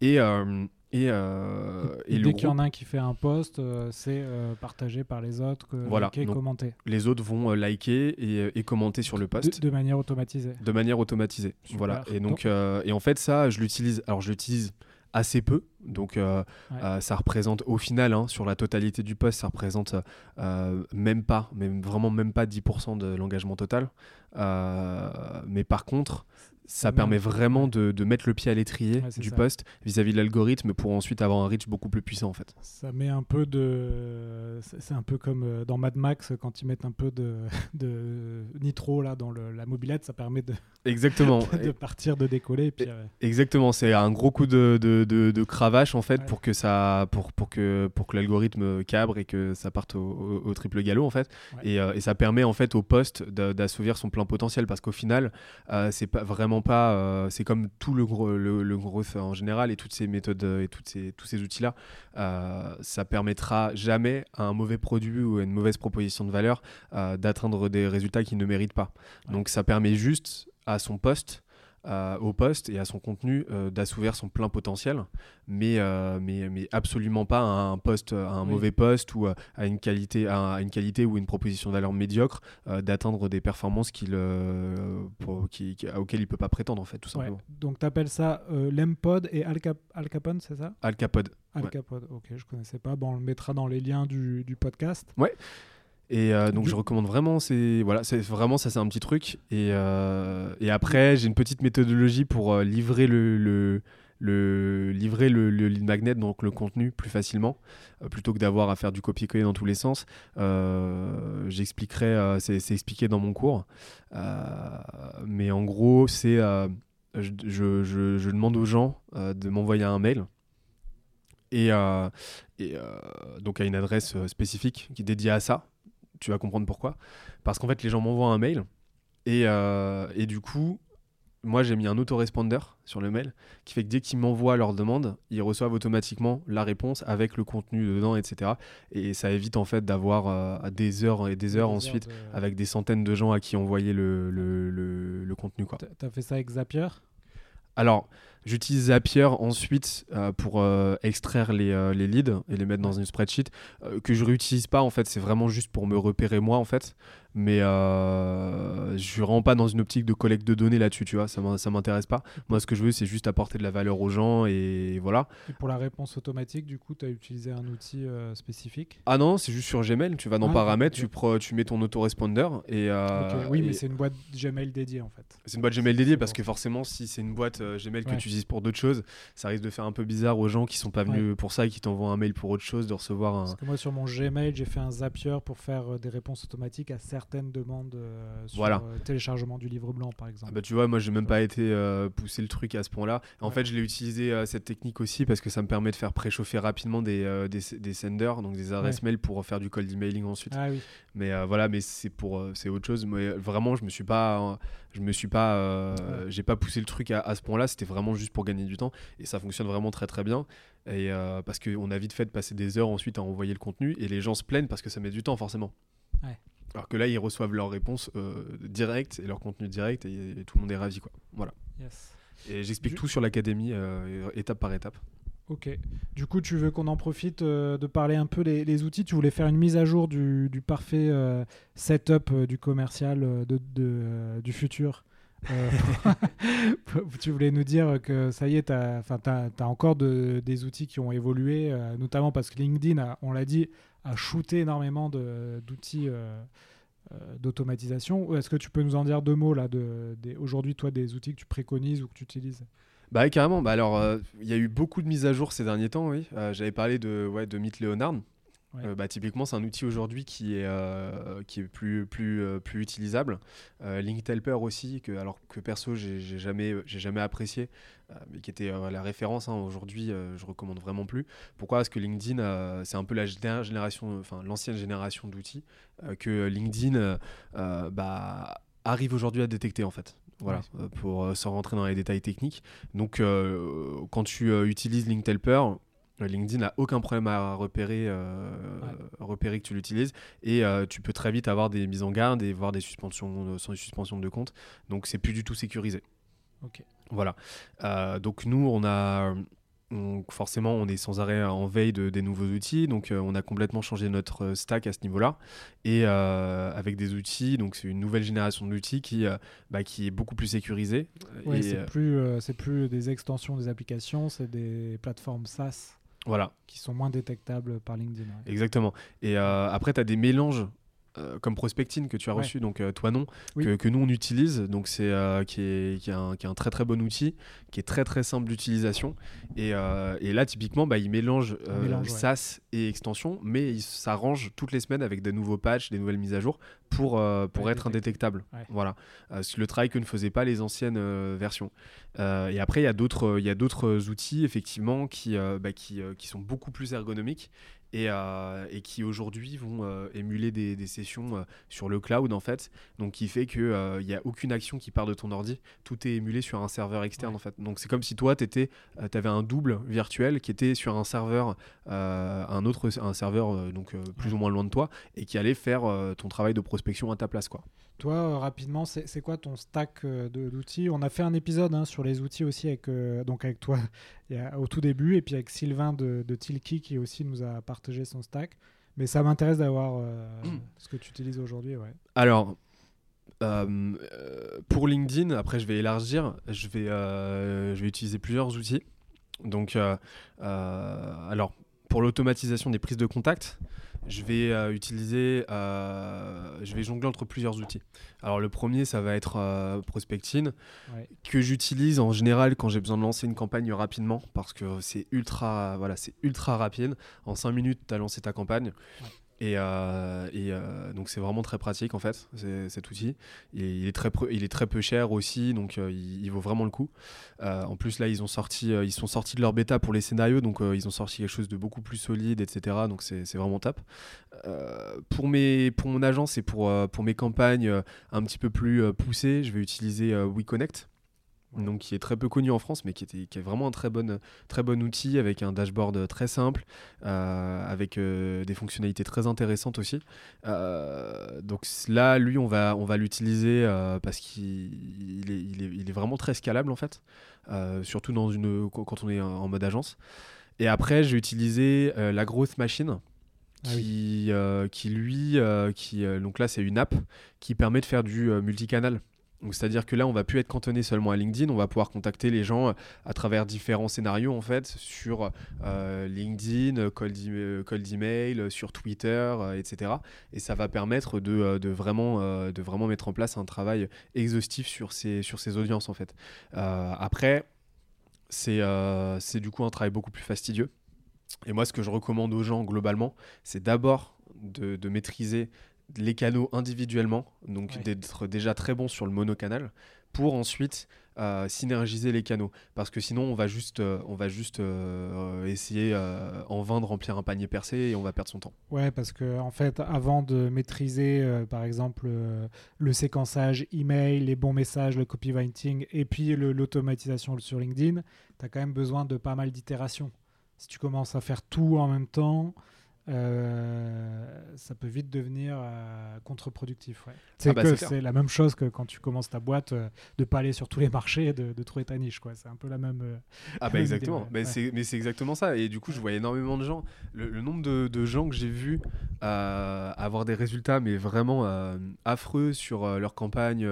Et, euh, et, euh, et, dès qu'il y en a un qui fait un post, euh, c'est partagé par les autres, voilà. commenté. Les autres vont liker et, et, commenter sur le post. De, manière automatisée. De manière automatisée. Voilà. Et donc, et en fait, ça, je l'utilise. Alors, je l'utilise assez peu. Donc euh, euh, ça représente au final, hein, sur la totalité du poste, ça représente euh, même pas, même, vraiment même pas 10% de l'engagement total. mais par contre, ça permet vraiment de, de, mettre le pied à l'étrier du poste vis-à-vis de l'algorithme pour ensuite avoir un reach beaucoup plus puissant en fait. Ça met un peu de... C'est un peu comme euh, dans Mad Max quand ils mettent un peu de, de nitro là dans le, la mobilette, ça permet de... Exactement. de partir, de décoller. puis, Exactement, c'est un gros coup de, de, cravache en fait pour que ça pour, pour que, pour que l'algorithme cabre et que ça parte au, triple galop en fait. Et, euh, et, ça permet en fait au poste d'assouvir son plein potentiel parce qu'au final, euh, c'est pas vraiment pas. Euh, c'est comme tout le, gros, le, growth en général et toutes ces méthodes et toutes ces, tous ces outils-là. Euh, ça permettra jamais à un mauvais produit ou à une mauvaise proposition de valeur euh, d'atteindre des résultats qu'il ne mérite pas. Donc ça permet juste à son poste au poste et à son contenu euh, d'assouvir son plein potentiel, mais, euh, mais, mais absolument pas à un poste, à un mauvais poste ou à une qualité, à une qualité ou une proposition de valeur médiocre euh, d'atteindre des performances qu'il, qui, auxquelles il peut pas prétendre en fait, tout simplement. Donc tu appelles ça l'Empod et Al, Capone, c'est ça? Alcapod. Alcapod, ok, je connaissais pas. Bon, on le mettra dans les liens du, du podcast. Ouais. Et euh, donc je recommande vraiment, c'est voilà, c'est vraiment ça, c'est un petit truc. Et, euh, et après, j'ai une petite méthodologie pour euh, livrer le, le, le, livrer le, le, lead magnet, donc le contenu plus facilement, plutôt que d'avoir à faire du copier-coller dans tous les sens. J'expliquerai, c'est expliqué dans mon cours, mais en gros, c'est je, je, je, demande aux gens de m'envoyer un mail. Et, et donc à une adresse spécifique qui est dédiée à ça, tu vas comprendre pourquoi. Parce qu'en fait, les gens m'envoient un mail et, euh, et du coup, moi j'ai mis un autoresponder sur le mail qui fait que dès qu'ils m'envoient leur demande, ils reçoivent automatiquement la réponse avec le contenu dedans, etc. Et ça évite en fait d'avoir euh, des heures et des heures ensuite avec des centaines de gens à qui envoyer le, le, le, le contenu. Tu as fait ça avec Zapier? Alors, J'utilise Zapier ensuite euh, pour euh, extraire les, euh, les, leads et les mettre dans une spreadsheet que je réutilise pas en fait. C'est vraiment juste pour me repérer moi en fait mais euh, je suis vraiment pas dans une optique de collecte de données là-dessus, tu vois, ça m'intéresse pas. Moi, ce que je veux, c'est juste apporter de la valeur aux gens et voilà. Et pour la réponse automatique, du coup, tu as utilisé un outil euh, spécifique? Ah non, c'est juste sur Gmail, tu vas dans ah, paramètres, tu, tu mets ton autoresponder et. Euh, oui, mais c'est une boîte Gmail dédiée en fait. C'est une boîte Gmail dédiée parce que forcément, si c'est une boîte Gmail que tu utilises pour d'autres choses, ça risque de faire un peu bizarre aux gens qui sont pas venus pour ça et qui t'envoient un mail pour autre chose de recevoir un. Parce que moi, sur mon Gmail, j'ai fait un Zapier pour faire des réponses automatiques à certaines demandes euh, sur voilà. Euh, téléchargement du livre blanc, par exemple. Ah bah, tu vois, moi, j'ai même pas été euh, pousser le truc à ce point-là. En fait, je l'ai utilisé cette technique aussi parce que ça me permet de faire préchauffer rapidement des, des, senders, donc des adresses mail pour faire du cold emailing ensuite. Ah, oui. Mais voilà, mais c'est pour c'est autre chose. Mais vraiment, je me suis pas, je me suis pas, j'ai pas poussé le truc à, à ce point-là. C'était vraiment juste pour gagner du temps et ça fonctionne vraiment très très bien. Et parce qu'on a vite fait de passer des heures ensuite à envoyer le contenu et les gens se plaignent parce que ça met du temps forcément. Ouais. Alors que là, ils reçoivent leur réponse euh, directe et leur contenu direct et, tout le monde est ravi. Quoi. Voilà. Et j'explique tout sur l'académie, euh, étape par étape. Ok. Du coup, tu veux qu'on en profite euh, de parler un peu les, les, outils? Tu voulais faire une mise à jour du, du parfait setup du commercial de, du futur tu voulais nous dire que ça y est, tu as, as, encore de, des outils qui ont évolué, notamment parce que LinkedIn, on l'a dit, a shooté énormément d'outils euh, euh, d'automatisation. Est-ce que tu peux nous en dire deux mots là de, aujourd'hui, toi, des outils que tu préconises ou que tu utilises? Bah carrément. Bah alors, euh, il y a eu beaucoup de mises à jour ces derniers temps. Oui, j'avais parlé de ouais de Meet Leonard. Euh, bah, typiquement, c'est un outil aujourd'hui qui est, euh, qui est plus, plus, euh, plus utilisable. Link Helper aussi, que, alors que perso, j'ai jamais, jamais apprécié, mais qui était la référence. Hein, aujourd'hui, je recommande vraiment plus. Pourquoi? Parce que LinkedIn, c'est un peu la génération, enfin l'ancienne génération d'outils que LinkedIn bah, arrive aujourd'hui à détecter en fait voilà, pour sans rentrer dans les détails techniques. Donc, quand tu utilises Link Helper, LinkedIn n'a aucun problème à repérer, euh, repérer que tu l'utilises et euh, tu peux très vite avoir des mises en garde et voir des suspensions, suspensions de compte. Donc c'est plus du tout sécurisé. Ok. Voilà. Euh, donc nous, on a, forcément, on est sans arrêt en veille de, des nouveaux outils. Donc on a complètement changé notre stack à ce niveau-là et avec des outils. Donc c'est une nouvelle génération d'outils qui, bah, qui est beaucoup plus sécurisée. Oui, c'est plus, c'est plus des extensions des applications, c'est des plateformes SaaS. Voilà. Qui sont moins détectables par LinkedIn. Exactement. Et euh, après, tu as des mélanges euh, comme Prospectine que tu as reçu, donc euh, toi non, que, que, nous on utilise, donc c'est qui, est, qui, est un, qui, est un, très très bon outil, qui est très très simple d'utilisation. Et, et, là, typiquement, bah, il mélange, SaaS et extension, mais il s'arrange toutes les semaines avec des nouveaux patchs, des nouvelles mises à jour pour, pour être indétectable. Voilà. le travail que ne faisaient pas les anciennes versions. Euh, et après, il y a d'autres outils, effectivement, qui, euh, bah, qui, euh, qui, sont beaucoup plus ergonomiques et, et qui aujourd'hui vont émuler des, des sessions sur le cloud, en fait. Donc, qui fait qu'il n'y a aucune action qui part de ton ordi. Tout est émulé sur un serveur externe, en fait. Donc, c'est comme si toi, tu avais un double virtuel qui était sur un serveur, un autre un serveur donc, plus ou moins loin de toi, et qui allait faire ton travail de prospection à ta place, quoi. Toi, euh, rapidement, c'est quoi ton stack euh, d'outils On a fait un épisode hein, sur les outils aussi avec, euh, donc avec toi au tout début et puis avec Sylvain de, de Tilki qui aussi nous a partagé son stack. Mais ça m'intéresse d'avoir ce que tu utilises aujourd'hui. Ouais. Alors, pour LinkedIn, après je vais élargir, je vais, je vais utiliser plusieurs outils. Donc, alors, pour l'automatisation des prises de contact, je vais euh, utiliser, euh, je vais jongler entre plusieurs outils. Alors le premier, ça va être euh, Prospectine, que j'utilise en général quand j'ai besoin de lancer une campagne rapidement, parce que c'est ultra, voilà, c'est ultra rapide. En 5 minutes, tu as lancé ta campagne. Et, euh, euh, donc c'est vraiment très pratique en fait cet outil. il, est très il peu cher aussi, donc euh, il, vaut vraiment le coup. en plus là ils ont sorti, ils sont sortis de leur bêta pour les scénarios, donc ils ont sorti quelque chose de beaucoup plus solide, etc. Donc c'est vraiment top. pour mes, pour mon agence et pour pour mes campagnes un petit peu plus poussées, je vais utiliser WeConnect. Donc qui est très peu connu en France, mais qui, était, qui est vraiment un très bon, très bon outil avec un dashboard très simple, avec des fonctionnalités très intéressantes aussi. donc là, lui, on va, on va l'utiliser parce qu'il est, il est, il est, vraiment très scalable en fait, surtout dans une, quand on est en mode agence. Et après, j'ai utilisé la Growth Machine. Ah qui, qui lui, qui, donc là c'est une app qui permet de faire du multicanal. C'est-à-dire que là, on va plus être cantonné seulement à LinkedIn, on va pouvoir contacter les gens euh, à travers différents scénarios en fait sur euh, LinkedIn, euh, call d'email, sur Twitter, etc. Et ça va permettre de, vraiment, mettre en place un travail exhaustif sur ces, sur ces audiences en fait. après, c'est du coup un travail beaucoup plus fastidieux. Et moi, ce que je recommande aux gens globalement, c'est d'abord de maîtriser les canaux individuellement, donc d'être déjà très bon sur le monocanal, pour ensuite euh, synergiser les canaux. Parce que sinon, on va juste, euh, on va juste euh, essayer en vain de remplir un panier percé et on va perdre son temps. Ouais, parce que en fait, avant de maîtriser, par exemple, le séquençage email, les bons messages, le copywriting et puis l'automatisation sur LinkedIn, tu as quand même besoin de pas mal d'itérations. Si tu commences à faire tout en même temps, euh, ça peut vite devenir euh, contre-productif. Ouais. C'est ah bah, c'est la même chose que quand tu commences ta boîte, euh, de pas aller sur tous les marchés et de, trouver ta niche. C'est un peu la même. ah bah exactement. mais c'est exactement ça. Et du coup, je voyais énormément de gens. Le, nombre de, de, gens que j'ai vus avoir des résultats, mais vraiment affreux sur leur campagne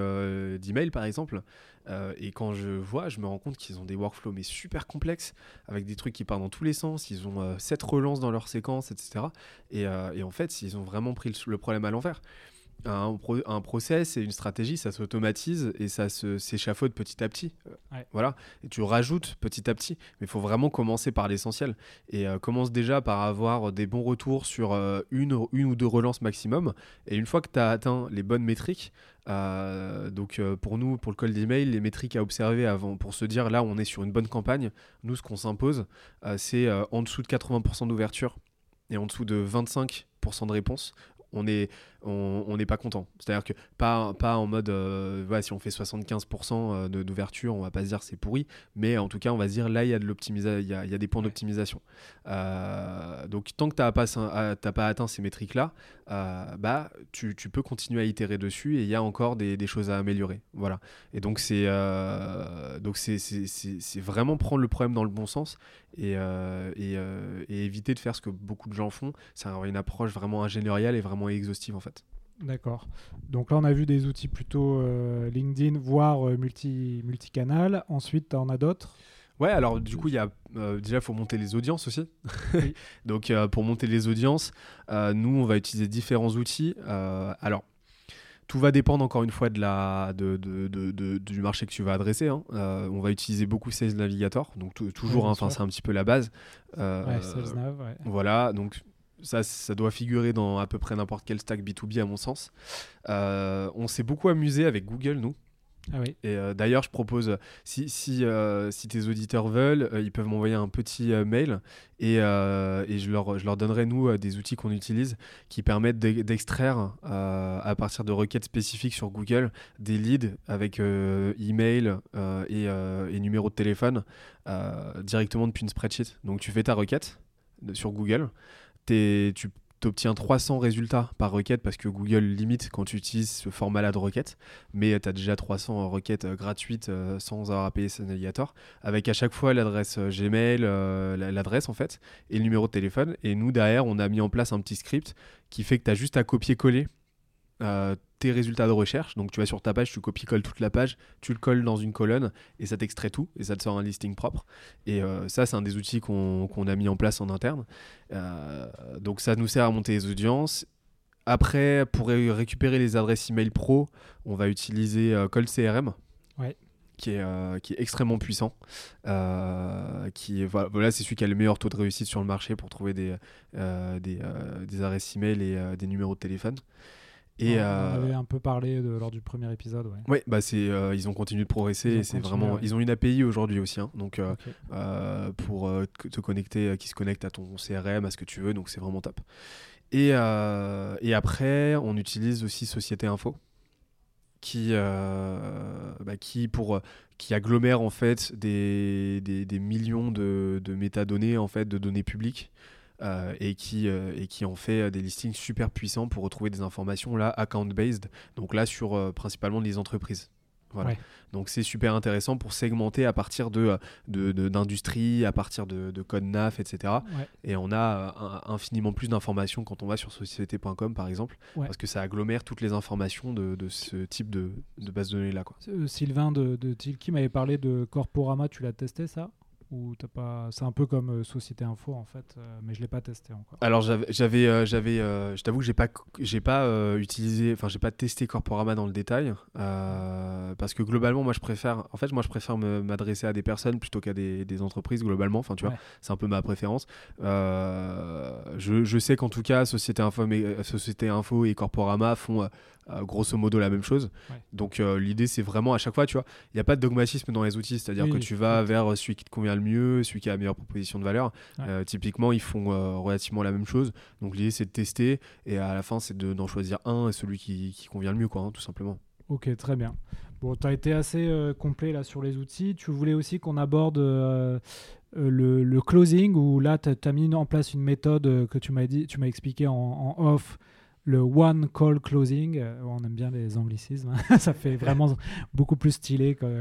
d'email, par exemple. Euh, et quand je vois, je me rends compte qu'ils ont des workflows mais super complexes, avec des trucs qui partent dans tous les sens. Ils ont euh, sept relances dans leur séquence, etc. Euh, et, en fait, ils ont vraiment pris le problème à l'envers un, un, process et une stratégie, ça s'automatise et ça s'échafaude petit à petit. Euh, voilà. Et tu rajoutes petit à petit. Mais il faut vraiment commencer par l'essentiel. Et euh, commence déjà par avoir des bons retours sur euh, une, une ou deux relances maximum. Et une fois que tu as atteint les bonnes métriques, donc pour nous, pour le call d'email, les métriques à observer avant, pour se dire là, on est sur une bonne campagne, nous, ce qu'on s'impose, c'est en dessous de 80% d'ouverture et en dessous de 25% de réponse on est on n'est pas content. C'est-à-dire que pas, pas en mode euh, si on fait 75% euh, d'ouverture, on va pas se dire c'est pourri, mais en tout cas on va se dire là il y a de l'optimisation, il y, a, des points d'optimisation. Euh, donc tant que tu n'as pas, pas atteint ces métriques là, bah tu, peux continuer à itérer dessus et il y a encore des, choses à améliorer. Voilà. Et donc c'est donc c'est vraiment prendre le problème dans le bon sens et, et, et éviter de faire ce que beaucoup de gens font, c'est une approche vraiment ingénieriale et vraiment exhaustive en fait. D'accord. Donc là, on a vu des outils plutôt euh, LinkedIn, voire euh, multi, multicanal. Ensuite, on a d'autres? Ouais, alors du coup, il y a euh, déjà, il faut monter les audiences aussi. Donc, pour monter les audiences, nous, on va utiliser différents outils. alors, tout va dépendre encore une fois de la, de, de, du marché que tu vas adresser. Hein. on va utiliser beaucoup Sales Navigator, donc toujours, hein, enfin c'est un petit peu la base. ouais, Sales Nav, ouais. Voilà, donc ça, ça doit figurer dans à peu près n'importe quel stack B2B à mon sens. Euh, on s'est beaucoup amusé avec Google, nous. Ah oui. Et euh, d'ailleurs, je propose, si, si, euh, si tes auditeurs veulent, ils peuvent m'envoyer un petit mail et, et, je, leur, je leur donnerai, nous, des outils qu'on utilise qui permettent d'extraire, à partir de requêtes spécifiques sur Google, des leads avec email et, et numéro de téléphone directement depuis une spreadsheet. Donc, tu fais ta requête sur Google tu obtiens 300 résultats par requête parce que Google limite quand tu utilises ce format-là de requête, mais tu as déjà 300 requêtes euh, gratuites euh, sans avoir à payer ce navigateur, avec à chaque fois l'adresse euh, Gmail, l'adresse en fait, et le numéro de téléphone. Et nous, derrière, on a mis en place un petit script qui fait que tu as juste à copier-coller tes résultats de recherche. Donc tu vas sur ta page, tu copies-colles toute la page, tu le colles dans une colonne et ça t'extrait tout et ça te sort un listing propre. Et euh, ça, c'est un des outils qu'on a mis en place en interne. Euh, donc ça nous sert à monter les audiences. Après, pour récupérer les adresses email pro, on va utiliser euh, Cold CRM. Qui est, qui est extrêmement puissant. qui voilà, c'est celui qui a le meilleur taux de réussite sur le marché pour trouver des, des, des adresses email et des numéros de téléphone. Et on euh, avait un peu parlé de, lors du premier épisode. Ouais, ouais bah c'est, euh, ils ont continué de progresser. Ils, c'est vraiment, ils ont une API aujourd'hui aussi, hein, donc euh, pour te connecter, qui se connecte à ton CRM, à ce que tu veux, donc c'est vraiment top. Et, et après, on utilise aussi Société Info. qui, bah, qui, pour, qui agglomère en fait des, des, des millions de, de, métadonnées, en fait, de données publiques. Et, qui, et qui en fait des listings super puissants pour retrouver des informations là account-based, donc là sur principalement les entreprises. Voilà. Donc c'est super intéressant pour segmenter à partir de d'industrie, de, à partir de, de code NAF, etc. Et on a euh, infiniment plus d'informations quand on va sur société.com par exemple, parce que ça agglomère toutes les informations de, ce type de, base de données là. Quoi. Euh, Sylvain de, de Tilki m'avait parlé de Corporama, tu l'as testé ça? Ou t'as pas c'est un peu comme euh, Société Info en fait euh, mais je l'ai pas testé encore. Alors j'avais j'avais euh, je t'avoue que j'ai pas j'ai pas utilisé enfin j'ai pas testé Corporama dans le détail parce que globalement moi je préfère en fait moi je préfère m'adresser à des personnes plutôt qu'à des, des, entreprises globalement. Enfin tu vois c'est un peu ma préférence. Je, je, sais qu'en tout cas Société Info mais, Société Info et Corporama font grosso modo la même chose. Donc l'idée c'est vraiment à chaque fois, tu vois, il n'y a pas de dogmatisme dans les outils, c'est-à-dire que tu vas vers celui qui te convient le mieux, celui qui a la meilleure proposition de valeur. Euh, typiquement, ils font euh, relativement la même chose. Donc l'idée, c'est de tester et à la fin, c'est d'en choisir un et celui qui, convient le mieux, quoi, hein, tout simplement. Ok, très bien. Bon, tu as été assez euh, complet là sur les outils. Tu voulais aussi qu'on aborde le, closing, où là, tu as, mis en place une méthode que tu m'as dit, tu m'as expliqué en, en off le one call closing. Euh, on aime bien les anglicismes. ça fait vraiment beaucoup plus stylé que,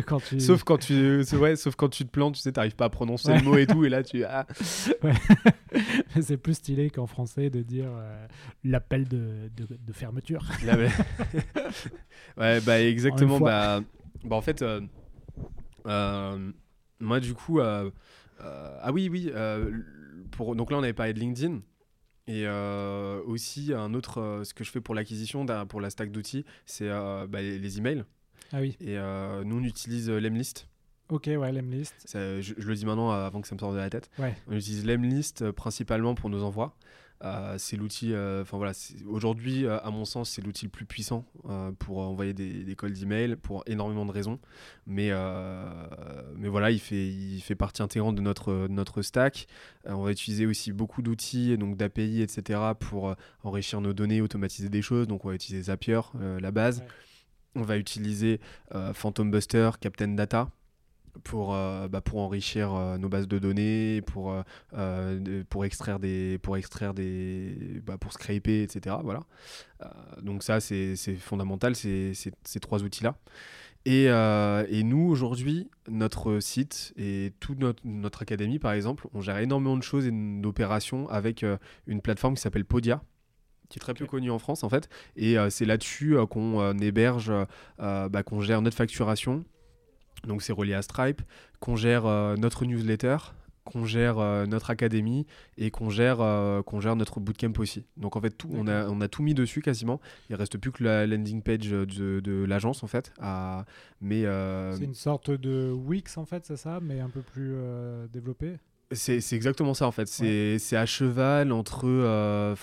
quand tu. Sauf quand tu, ouais, sauf quand tu te plantes, tu sais, t'arrives pas à prononcer le mot et tout, et là tu. Ah. C'est plus stylé qu'en français de dire euh, l'appel de, de, fermeture. ouais, bah exactement. Bah, bah, en fait, euh, moi du coup, ah oui, oui. pour... Donc là, on avait parlé de LinkedIn. Et euh, aussi, un autre, euh, ce que je fais pour l'acquisition, pour la stack d'outils, c'est euh, bah, les, emails. Ah oui. Et nous, on utilise Lemlist. Ok, ouais, Lemlist. Je, je, le dis maintenant avant que ça me sorte de la tête. Ouais. On utilise Lemlist principalement pour nos envois. Euh, c'est l'outil, euh, enfin voilà, aujourd'hui, euh, à mon sens, c'est l'outil le plus puissant pour envoyer des, des calls d'email pour énormément de raisons. Mais, mais voilà, il fait, il fait partie intégrante de notre, notre stack. on va utiliser aussi beaucoup d'outils, donc d'API, etc., pour enrichir nos données, automatiser des choses. Donc on va utiliser Zapier, la base. On va utiliser Phantom Buster, Captain Data pour, euh, bah, pour enrichir euh, nos bases de données, pour, euh, pour extraire des, pour extraire des, bah, pour scraper, etc. Voilà. donc ça, c'est fondamental, ces, ces, trois outils-là. Et, et, nous, aujourd'hui, notre site et toute notre, notre, académie, par exemple, on gère énormément de choses et d'opérations avec une plateforme qui s'appelle Podia, qui est très peu connue en France en fait. Et c'est là-dessus qu'on héberge, bah, qu'on gère notre facturation, donc c'est relié à Stripe, qu'on gère euh, notre newsletter, qu'on gère euh, notre académie et qu'on gère, euh, qu'on gère notre bootcamp aussi. Donc en fait, tout, on, a, on a tout mis dessus quasiment. Il reste plus que la landing page de, de l'agence en fait. À, mais c'est une sorte de Wix en fait, c'est ça, mais un peu plus développé? C'est, exactement ça en fait. C'est, c'est à cheval entre.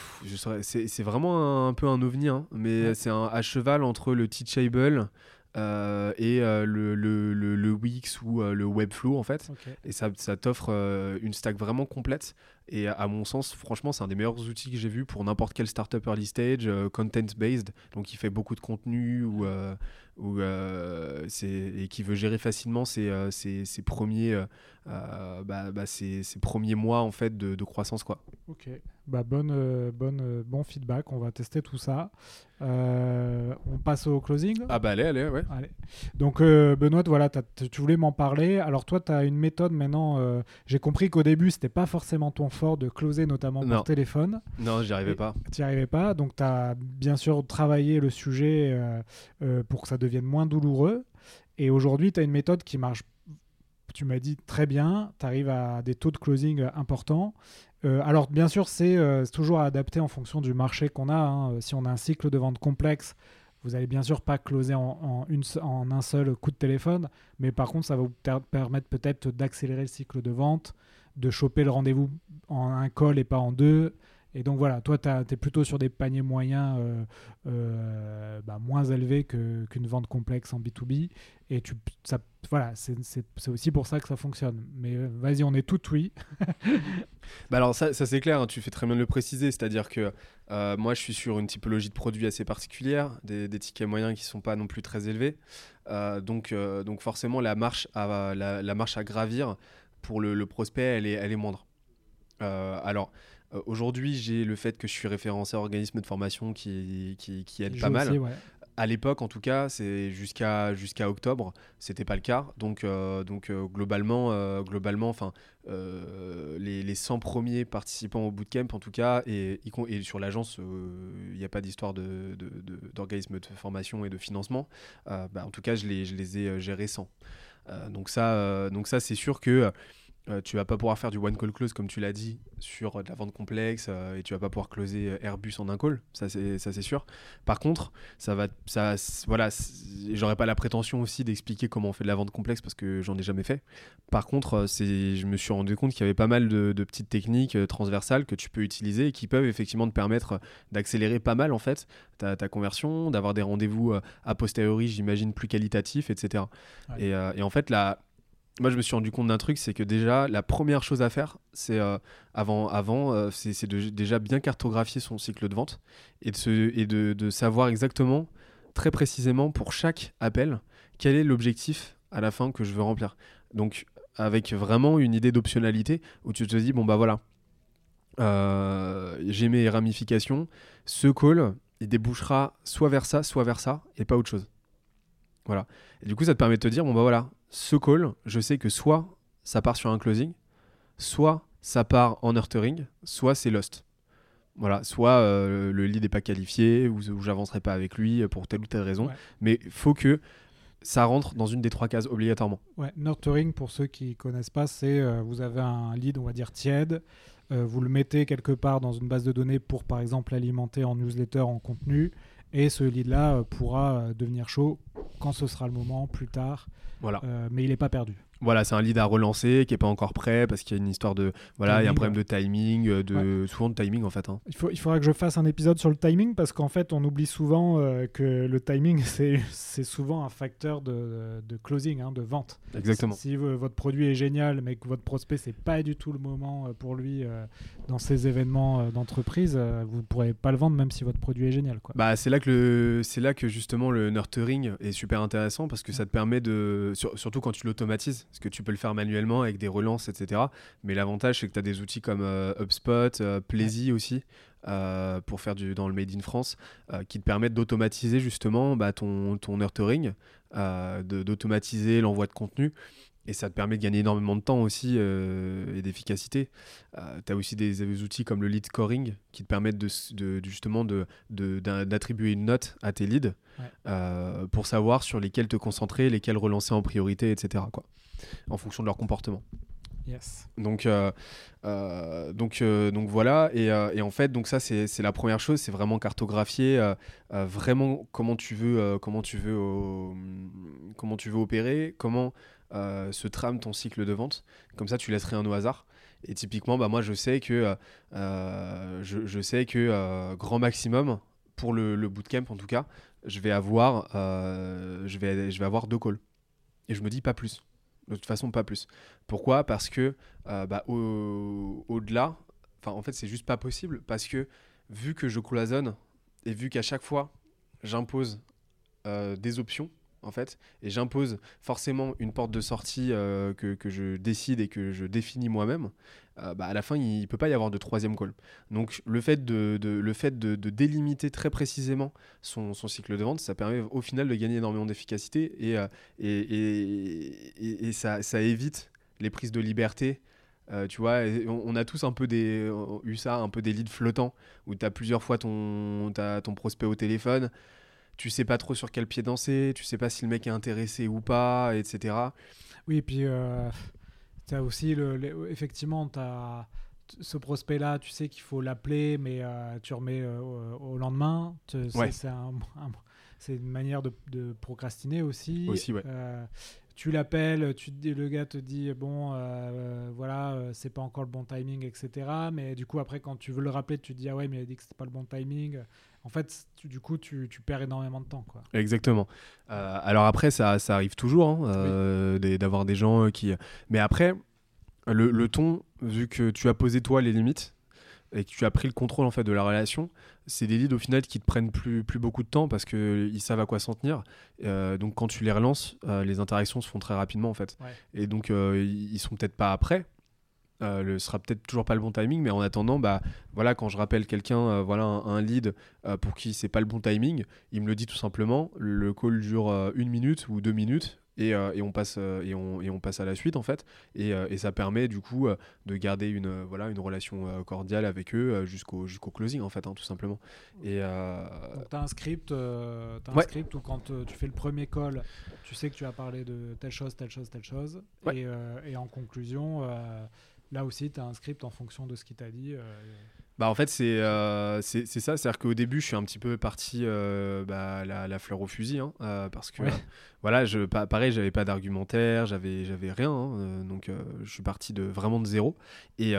c'est, vraiment un, peu un ovni, hein, mais c'est à cheval entre le Teachable euh, et euh, le, le, le, Wix ou euh, le Webflow en fait. Et ça, ça t'offre une stack vraiment complète. Et à mon sens, franchement, c'est un des meilleurs outils que j'ai vu pour n'importe quel startup early stage, content-based, donc il fait beaucoup de contenu ou, ou et qui veut gérer facilement ses, ses, ses premiers, bah, bah, ses, premiers mois en fait de, de croissance. Quoi. Ok, bah, bonne, bonne, bon feedback, on va tester tout ça. Euh, on passe au closing? Ah bah allez, allez, ouais. Donc euh, Benoît, voilà, tu voulais m'en parler. Alors toi, tu as une méthode maintenant. Euh, j'ai compris qu'au début, c'était pas forcément ton fort de closer, notamment par téléphone. Non, j'y arrivais pas. Tu n'y arrivais pas. Donc tu as bien sûr travaillé le sujet pour que ça devienne moins douloureux. Et aujourd'hui, tu as une méthode qui marche tu m'as dit très bien, tu arrives à des taux de closing importants. Euh, alors, bien sûr, euh, c'est toujours à adapter en fonction du marché qu'on a. Hein. Si on a un cycle de vente complexe, vous allez bien sûr pas closer en, une, en, un seul coup de téléphone, mais par contre, ça va vous permettre peut-être d'accélérer le cycle de vente, de choper le rendez-vous en un call et pas en deux, Et donc voilà, toi, tu es plutôt sur des paniers moyens euh, euh, bah, moins élevés qu'une vente complexe en B2B. Et tu, ça, voilà, c'est aussi pour ça que ça fonctionne. Mais euh, vas-y, on est tout oui. bah alors ça, c'est clair, hein, tu fais très bien de le préciser. C'est-à-dire que moi, je suis sur une typologie de produits assez particulière, des, tickets moyens qui ne sont pas non plus très élevés. donc, donc forcément, la marche, la, marche à gravir pour le, le prospect, elle est, elle est moindre. alors, euh, aujourd'hui, j'ai le fait que je suis référencé à organisme de formation qui, qui, aide pas mal. À l'époque, en tout cas, c'est jusqu'à jusqu'à octobre, c'était pas le cas. Donc, euh, donc euh, globalement, globalement, enfin, les, les 100 premiers participants au bootcamp, en tout cas, et, et sur l'agence, il n'y a pas d'histoire d'organisme de, de, formation et de financement. Bah, en tout cas, je les, je les ai gérés sans. Donc ça, donc ça, c'est sûr que euh, tu vas pas pouvoir faire du one call close comme tu l'as dit sur de la vente complexe euh, et tu vas pas pouvoir closer euh, Airbus en un call, ça c'est ça c'est sûr. Par contre, ça va ça voilà, j'aurais pas la prétention aussi d'expliquer comment on fait de la vente complexe parce que j'en ai jamais fait. Par contre, c'est je me suis rendu compte qu'il y avait pas mal de, petites techniques transversales que tu peux utiliser et qui peuvent effectivement te permettre d'accélérer pas mal en fait ta, ta conversion, d'avoir des rendez-vous a posteriori, j'imagine plus qualitatifs, etc. Et, et en fait la moi je me suis rendu compte d'un truc, c'est que déjà la première chose à faire, c'est euh, avant, avant euh, c'est déjà bien cartographier son cycle de vente et de, savoir exactement, très précisément pour chaque appel, quel est l'objectif à la fin que je veux remplir. Donc avec vraiment une idée d'optionnalité où tu te dis bon bah voilà, euh, j'ai mes ramifications, ce call il débouchera soit vers ça, soit vers ça et pas autre chose. Voilà. Et du coup, ça te permet de te dire, bon bah voilà, ce call, je sais que soit ça part sur un closing, soit ça part en nurturing, soit c'est lost. Voilà, soit euh, le lead n'est pas qualifié ou, j'avancerai pas avec lui pour telle ou telle raison. Mais il faut que ça rentre dans une des trois cases obligatoirement. Ouais, nurturing, pour ceux qui connaissent pas, c'est euh, vous avez un lead, on va dire tiède, euh, vous le mettez quelque part dans une base de données pour par exemple alimenter en newsletter, en contenu, et ce lead-là pourra devenir chaud quand ce sera le moment, plus tard. Voilà. mais il n'est pas perdu. Voilà, c'est un lead à relancer qui n'est pas encore prêt parce qu'il y a une histoire de. Voilà, il y a un problème de timing, euh, de, souvent de timing en fait. Hein. Il, faut, il faudra que je fasse un épisode sur le timing parce qu'en fait, on oublie souvent euh, que le timing, c'est souvent un facteur de, de closing, hein, de vente. Exactement. Si, votre produit est génial, mais que votre prospect, c'est pas du tout le moment euh, pour lui dans ces événements d'entreprise, vous ne pourrez pas le vendre même si votre produit est génial. Quoi. Bah, c'est là, que le, là que justement le nurturing est super intéressant parce que ça te permet de. surtout quand tu l'automatises parce que tu peux le faire manuellement avec des relances, etc. Mais l'avantage, c'est que tu as des outils comme euh, HubSpot, euh, Plaisy aussi, euh, pour faire du, dans le Made in France, qui te permettent d'automatiser justement bah, ton, ton nurturing, d'automatiser l'envoi de contenu. Et ça te permet de gagner énormément de temps aussi et d'efficacité. tu as aussi des, outils comme le lead scoring qui te permettent de, de justement d'attribuer une note à tes leads pour savoir sur lesquels te concentrer, lesquels relancer en priorité, etc. Quoi en fonction de leur comportement. Yes. Donc, euh, euh, donc, euh, donc voilà. Et, et, en fait, donc ça, c'est la première chose, c'est vraiment cartographier vraiment comment tu veux, comment tu veux, comment tu veux opérer, comment se trame ton cycle de vente. Comme ça, tu laisses rien au hasard. Et typiquement, bah, moi, je sais que, je, je, sais que grand maximum pour le, le, bootcamp, en tout cas, je vais avoir, je vais, je vais avoir deux calls. Et je me dis pas plus. De toute façon, pas plus. Pourquoi? Parce que euh, bah, au-delà, enfin en fait, c'est juste pas possible parce que vu que je cloisonne et vu qu'à chaque fois j'impose euh, des options en fait et j'impose forcément une porte de sortie euh, que, je décide et que je définis moi-même euh, bah, à la fin, il ne peut pas y avoir de troisième call. Donc, le fait de, délimiter très précisément son, cycle de vente, ça permet au final de gagner énormément d'efficacité et, euh, ça, évite les prises de liberté. Tu vois, on, a tous un peu des, eu ça, un peu des leads flottants où tu as plusieurs fois ton prospect au téléphone tu sais pas trop sur quel pied danser, tu sais pas si le mec est intéressé ou pas, etc. Oui, et puis tu as aussi, le, effectivement, tu as ce prospect-là, tu sais qu'il faut l'appeler, mais euh, tu remets euh, au, lendemain. C'est une manière de, procrastiner aussi. aussi euh, tu l'appelles, tu le gars te dit bon, euh, voilà, euh, c'est pas encore le bon timing, etc. Mais du coup, après, quand tu veux le rappeler, tu te dis ah ouais, mais il a dit que c'était pas le bon timing. En fait, tu- du coup, tu, tu perds énormément de temps, quoi. Exactement. Euh, alors après, ça, ça arrive toujours hein, euh, d'avoir des gens euh, qui. Mais après, le, le ton, vu que tu as posé toi les limites et que tu as pris le contrôle en fait de la relation, c'est des leads au final qui te prennent plus, plus beaucoup de temps parce que ils savent à quoi s'en tenir. Euh, donc quand tu les relances, les interactions se font très rapidement en fait. Ouais. Et donc ils ils sont peut-être pas prêts. Euh, le sera peut-être toujours pas le bon timing, mais en attendant, bah voilà, quand je rappelle quelqu'un, euh, voilà un, un lead euh, pour qui c'est pas le bon timing, il me le dit tout simplement. Le call dure euh, une minute ou deux minutes et, et on passe et, on, et on passe à la suite en fait. Et, et ça permet du coup de garder une voilà une relation cordiale avec eux jusqu'au jusqu'au closing en fait, hein, tout simplement. Et Donc, as un script, t'as un Ouais. script où quand tu fais le premier call, tu sais que tu vas parler de telle chose, telle chose, telle chose. Ouais. Et, et en conclusion, là aussi, tu as un script en fonction de ce qu'il t'a dit. euh, Bah en fait c'est euh, c'est ça, c'est-à-dire qu'au début je suis un petit peu parti euh, bah, la, la fleur au fusil, hein, euh, parce que Ouais. voilà, je, pa- pareil j'avais pas d'argumentaire, j'avais j'avais rien, hein, donc je suis parti de vraiment de zéro et,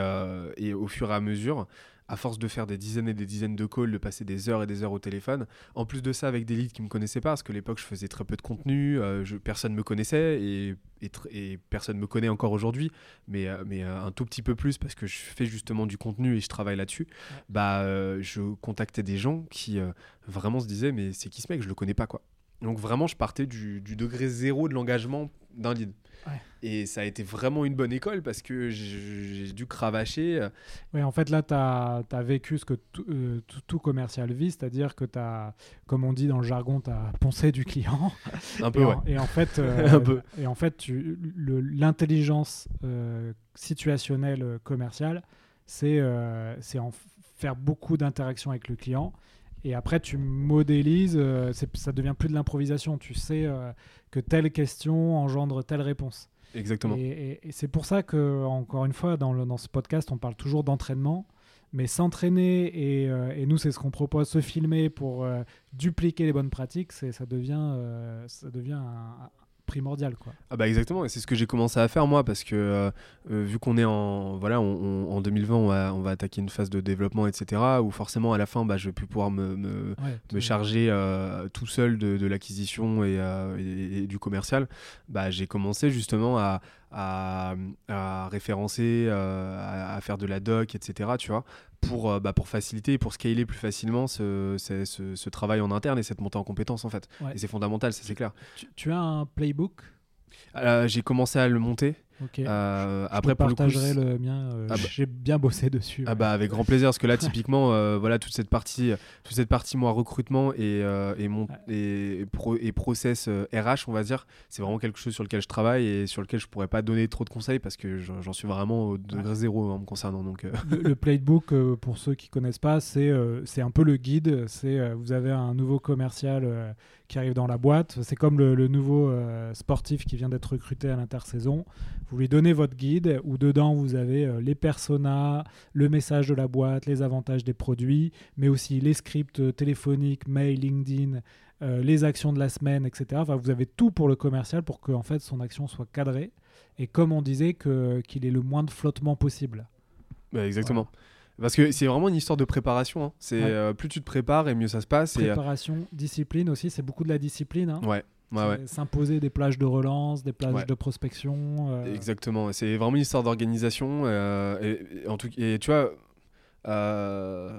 et au fur et à mesure, à force de faire des dizaines et des dizaines de calls, de passer des heures et des heures au téléphone, en plus de ça avec des leads qui me connaissaient pas, parce que l'époque je faisais très peu de contenu, euh, je, personne me connaissait et, et, et personne me connaît encore aujourd'hui, mais, euh, mais euh, un tout petit peu plus parce que je fais justement du contenu et je travaille là-dessus. Bah, euh, je contactais des gens qui euh, vraiment se disaient mais c'est qui ce mec? Je le connais pas quoi. Donc vraiment je partais du, du degré zéro de l'engagement d'un lead Ouais. et ça a été vraiment une bonne école parce que j'ai dû cravacher euh, Oui, en fait, là, tu as, vécu ce que tout, euh, tout- commercial vit, c'est-à-dire que tu as, comme on dit dans le jargon, tu as poncé du client. un peu et, ouais en, et en fait, euh, Un peu. Et en fait, l'intelligence euh, situationnelle commerciale, c'est en faire beaucoup d'interactions avec le client. Et après, tu modélises, ça devient plus de l'improvisation. Tu sais que telle question engendre telle réponse. exactement Et, et- et c'est pour ça que, encore une fois, dans, le- dans ce podcast, on parle toujours d'entraînement. Mais s'entraîner, et, euh, et nous, c'est ce qu'on propose, se filmer pour euh, dupliquer les bonnes pratiques, ça devient, euh, ça devient un primordial. Quoi. Ah bah exactement, et c'est ce que j'ai commencé à faire moi parce que euh, euh, vu qu'on est en voilà on- on- en 2020 on va, on va attaquer une phase de développement etc où forcément à la fin bah, je vais plus pouvoir me, me- Ouais, me tu- charger euh, tout seul de, de l'acquisition et, euh, et- et du commercial, bah, j'ai commencé justement à, à, à référencer, euh, à, à faire de la doc, etc. Tu vois, pour, euh, bah, pour faciliter et pour scaler plus facilement ce, ce, ce- ce travail en interne et cette montée en compétences en fait. Ouais. Et c'est fondamental, ça c'est clair. Tu, tu as un playbook? Euh, j'ai commencé à le monter. Ok. Euh, Je après, pour le coup, partagerai le mien. euh, Ah bah. J'ai bien bossé dessus. Ah ouais. bah avec grand plaisir parce que là typiquement euh, voilà toute cette partie toute cette partie moi recrutement et euh, et mon et, pro, et process RH on va dire c'est vraiment quelque chose sur lequel je travaille et sur lequel je pourrais pas donner trop de conseils parce que j'en suis vraiment au degré zéro en me concernant donc le, le playbook, pour ceux qui connaissent pas, c'est c'est un peu le guide. C'est vous avez un nouveau commercial qui arrive dans la boîte. C'est comme le, le nouveau euh, sportif qui vient d'être recruté à l'intersaison. Vous lui donnez votre guide où dedans vous avez euh, les personas, le message de la boîte, les avantages des produits, mais aussi les scripts euh, téléphoniques, mail, LinkedIn. euh, les actions de la semaine, etc. Enfin, vous avez tout pour le commercial pour que en fait, son action soit cadrée et comme on disait que- qu'il ait le moins de flottement possible. bah, exactement parce que c'est vraiment une histoire de préparation hein. c'est Ouais. euh, plus tu te prépares et mieux ça se passe et euh, Préparation, discipline aussi, c'est beaucoup de la discipline. hein. ouais ouais ouais S'imposer des plages de relance, des plages Ouais. de prospection. euh, Exactement, c'est vraiment une histoire d'organisation. euh, et, et en tout, et tu vois, euh,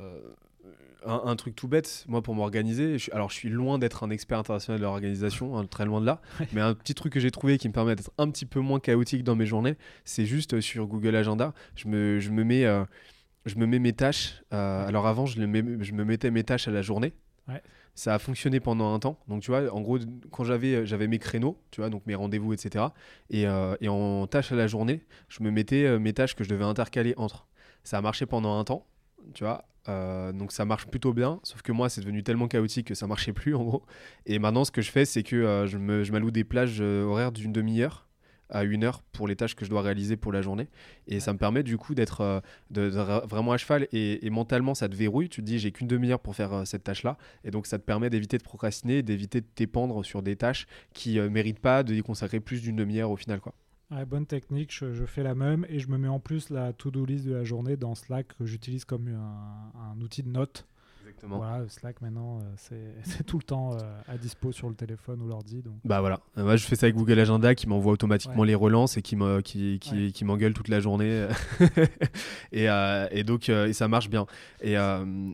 un, un truc tout bête, moi pour m'organiser, je alors je suis loin d'être un expert international de l'organisation, hein, très loin de là, mais un petit truc que j'ai trouvé qui me permet d'être un petit peu moins chaotique dans mes journées, c'est juste sur Google Agenda, je me, je me, mets, je me mets mes tâches. euh, alors avant, je, le mets- je me mettais mes tâches à la journée. Ouais. Ça a fonctionné pendant un temps. Donc, tu vois, en gros, quand j'avais j'avais mes créneaux, tu vois, donc mes rendez-vous, etc. Et, euh, et en tâches à la journée, je me mettais euh, mes tâches que je devais intercaler entre. Ça a marché pendant un temps, tu vois. euh, donc ça marche plutôt bien, sauf que moi c'est devenu tellement chaotique que ça marchait plus en gros. Et maintenant ce que je fais c'est que euh, je m'alloue des plages euh, horaires d'une demi-heure à une heure pour les tâches que je dois réaliser pour la journée. Et ça me permet du coup d'être euh, de, vraiment à cheval et, mentalement ça te verrouille. Tu te dis j'ai qu'une demi-heure pour faire euh, cette tâche-là. Et donc ça te permet d'éviter de procrastiner, d'éviter de t'épandre sur des tâches qui ne méritent pas de y consacrer plus d'une demi-heure au final. quoi. bonne technique, je, fais la même et je me mets en plus la to-do list de la journée dans Slack que j'utilise comme un, outil de Voilà, Slack maintenant, euh, c'est tout le temps euh, à dispo sur le téléphone ou l'ordi. Donc... Bah voilà, euh, moi je fais ça avec Google Agenda qui m'envoie automatiquement les relances et qui m'engueule qui, qui, qui toute la journée. et, et, donc et ça marche bien. Et,